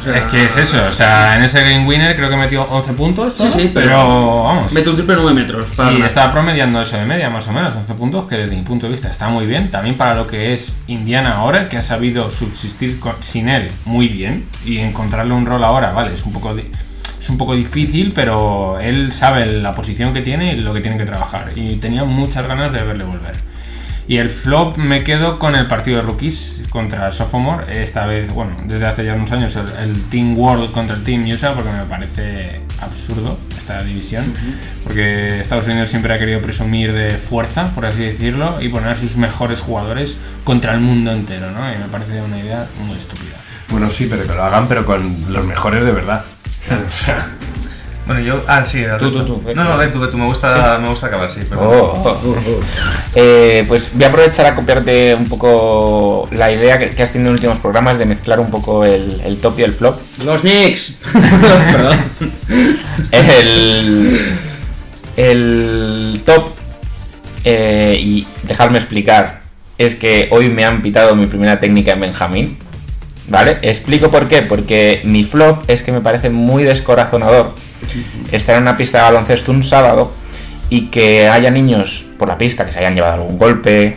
O sea, Es que es eso, o sea, en ese game winner creo que metió 11 puntos. Sí, sí, pero, pero vamos. Mete un triple 9 metros. Para Y la- está promediando eso de media, más o menos, 11 puntos, que desde mi punto de vista está muy bien. También para lo que es Indiana ahora, que ha sabido subsistir con- sin él muy bien y encontrarle un rol ahora, vale, es un poco di- es un poco difícil, pero él sabe la posición que tiene y lo que tiene que trabajar. Y tenía muchas ganas de verle volver. Y el flop me quedo con el partido de rookies contra Sophomore. Esta vez, bueno, desde hace ya unos años, el, el Team World contra el Team USA, porque me parece absurdo esta división. Porque Estados Unidos siempre ha querido presumir de fuerza, por así decirlo, y poner a sus mejores jugadores contra el mundo entero, ¿no? Y me parece una idea muy estúpida. Bueno, sí, pero que lo hagan, pero con los mejores de verdad. O sea, Bueno, yo. Ah, sí, Tú, tú, tú. No, no, ve tú, tú. Me gusta, me gusta acabar, sí. perdón. Oh, oh. Eh, pues voy a aprovechar a copiarte un poco la idea que, has tenido en últimos programas de mezclar un poco el, el top y el flop. Los Knicks. Perdón. El, el top, eh, y dejarme explicar, es que hoy me han pitado mi primera técnica en Benjamín. ¿Vale? Explico por qué. Porque mi flop es que me parece muy descorazonador estar en una pista de baloncesto un sábado y que haya niños por la pista que se hayan llevado algún golpe,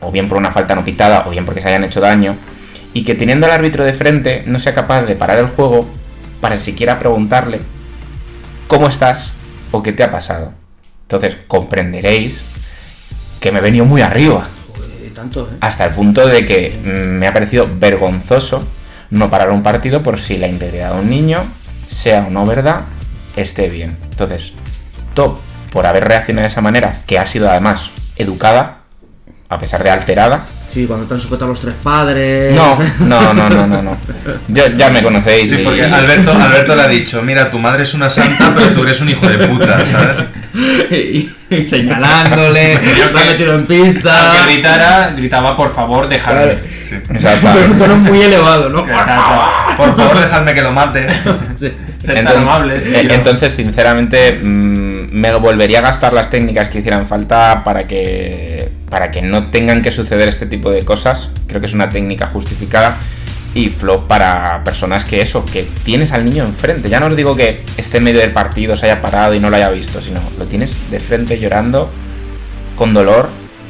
o bien por una falta no pitada, o bien porque se hayan hecho daño, y que teniendo al árbitro de frente no sea capaz de parar el juego para siquiera preguntarle cómo estás o qué te ha pasado. Entonces comprenderéis que me he venido muy arriba, ¿eh? hasta el punto de que mm, me ha parecido vergonzoso no parar un partido por si la integridad de un niño, sea o no verdad, esté bien. Entonces, top por haber reaccionado de esa manera, que ha sido además educada, a pesar de alterada. Sí, cuando te han sujetado los tres padres. No, no, no, no, no, no. Yo- ya me conocéis. Sí, y- porque Alberto, Alberto le ha dicho, mira, tu madre es una santa, pero tú eres un hijo de puta, ¿sabes? y, y señalándole, Yo se ha que- metido en pista. Aunque gritara, gritaba por favor, dejadme. Claro. Sí. Exacto. Un tono muy elevado, ¿no? Exacto. Por favor, dejadme que lo mate. Sí. Ser Entonces- tan amables. eh. Entonces, sinceramente, mm, me volvería a gastar las técnicas que hicieran falta para que, para que no tengan que suceder este tipo de cosas. Creo que es una técnica justificada. Y flop para personas que eso, que tienes al niño enfrente. Ya no os digo que esté en medio del partido, se haya parado y no lo haya visto, sino lo tienes de frente llorando, con dolor.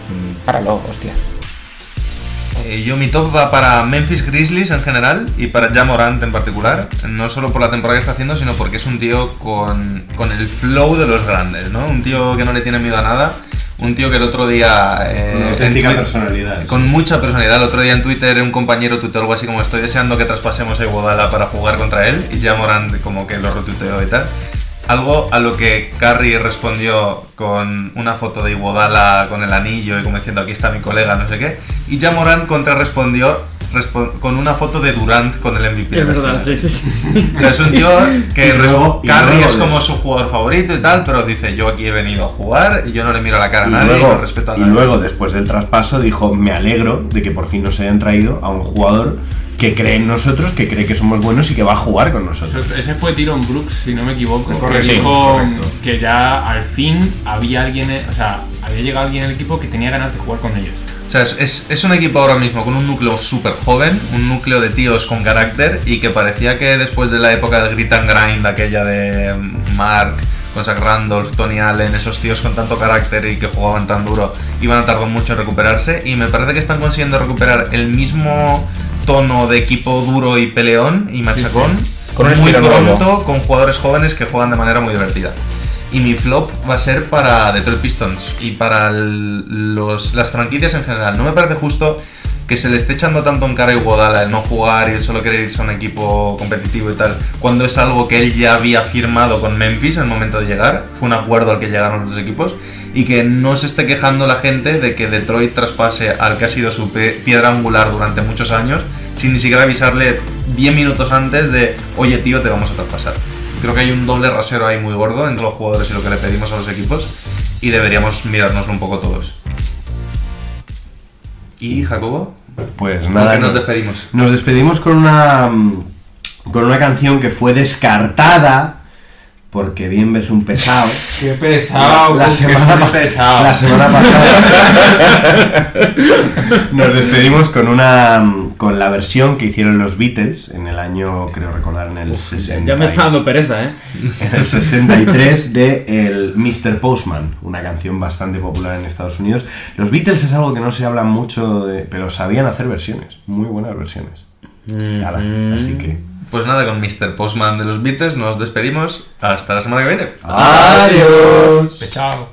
Mm, Páralo, hostia. Eh, yo mi top va para Memphis Grizzlies en general y para Ja Morant en particular. No solo por la temporada que está haciendo, sino porque es un tío con, con el flow de los grandes, ¿no? Un tío que no le tiene miedo a nada. Un tío que el otro día... eh, Una auténtica personalidad. Con mucha personalidad. El otro día en Twitter un compañero tuiteó algo así como estoy deseando que traspasemos a Iguodala para jugar contra él. Y Ja Morant como que lo retuiteó y tal. Algo a lo que Curry respondió con una foto de Iguodala con el anillo y como diciendo aquí está mi colega, no sé qué. Y ya Morant contrarrespondió respo- con una foto de Durant con el MVP. de Es verdad, sí, sí, sí. O sea, es un tío que Y luego- y Curry luego es como su jugador favorito y tal, pero dice yo aquí he venido a jugar y yo no le miro a la cara a Y nadie y luego, lo respeto a y nadie. luego, después del traspaso, dijo: Me alegro de que por fin nos hayan traído a un jugador que cree en nosotros, que cree que somos buenos y que va a jugar con nosotros. Eso- Ese fue Tyron Brooks, si no me equivoco. Correcto, que dijo correcto. que ya al fin había alguien, eh, o sea, había llegado alguien en el equipo que tenía ganas de jugar con ellos. O sea, es, es- es un equipo ahora mismo con un núcleo súper joven, un núcleo de tíos con carácter y que parecía que después de la época del grit and grind, aquella de Mark, con Zach Randolph, Tony Allen, esos tíos con tanto carácter y que jugaban tan duro, iban a tardar mucho en recuperarse y me parece que están consiguiendo recuperar el mismo tono de equipo duro y peleón y machacón Con muy pronto con jugadores jóvenes que juegan de manera muy divertida. Y mi flop va a ser para Detroit Pistons y para el- los, las franquicias en general. No me parece justo que se le esté echando tanto en cara a Iguodala el no jugar y el solo querer irse a un equipo competitivo y tal, cuando es algo que él ya había firmado con Memphis al momento de llegar. Fue un acuerdo al que llegaron los dos equipos. Y que no se esté quejando la gente de que Detroit traspase al que ha sido su piedra angular durante muchos años sin ni siquiera avisarle 10 minutos antes de, oye tío, te vamos a traspasar. Creo que hay un doble rasero ahí muy gordo entre los jugadores y lo que le pedimos a los equipos y deberíamos mirárnoslo un poco todos. ¿Y Jacobo? Pues ¿Con nada. nos no- despedimos? Nos despedimos con una. mm, Con una canción que fue descartada. Porque bien ves un pesado. Qué pesado, la, semana, pesado. la semana pasada. Nos despedimos con una. mm, Con la versión que hicieron los Beatles en el año, creo recordar, en el 60. Ya me está dando pereza, ¿eh? En el 63 de el Mr. Postman, una canción bastante popular en Estados Unidos. Los Beatles es algo que no se habla mucho, de, pero sabían hacer versiones, muy buenas versiones. Nada, así que Pues nada, con Mr. Postman de los Beatles nos despedimos. Hasta la semana que viene. adiós. Pesado.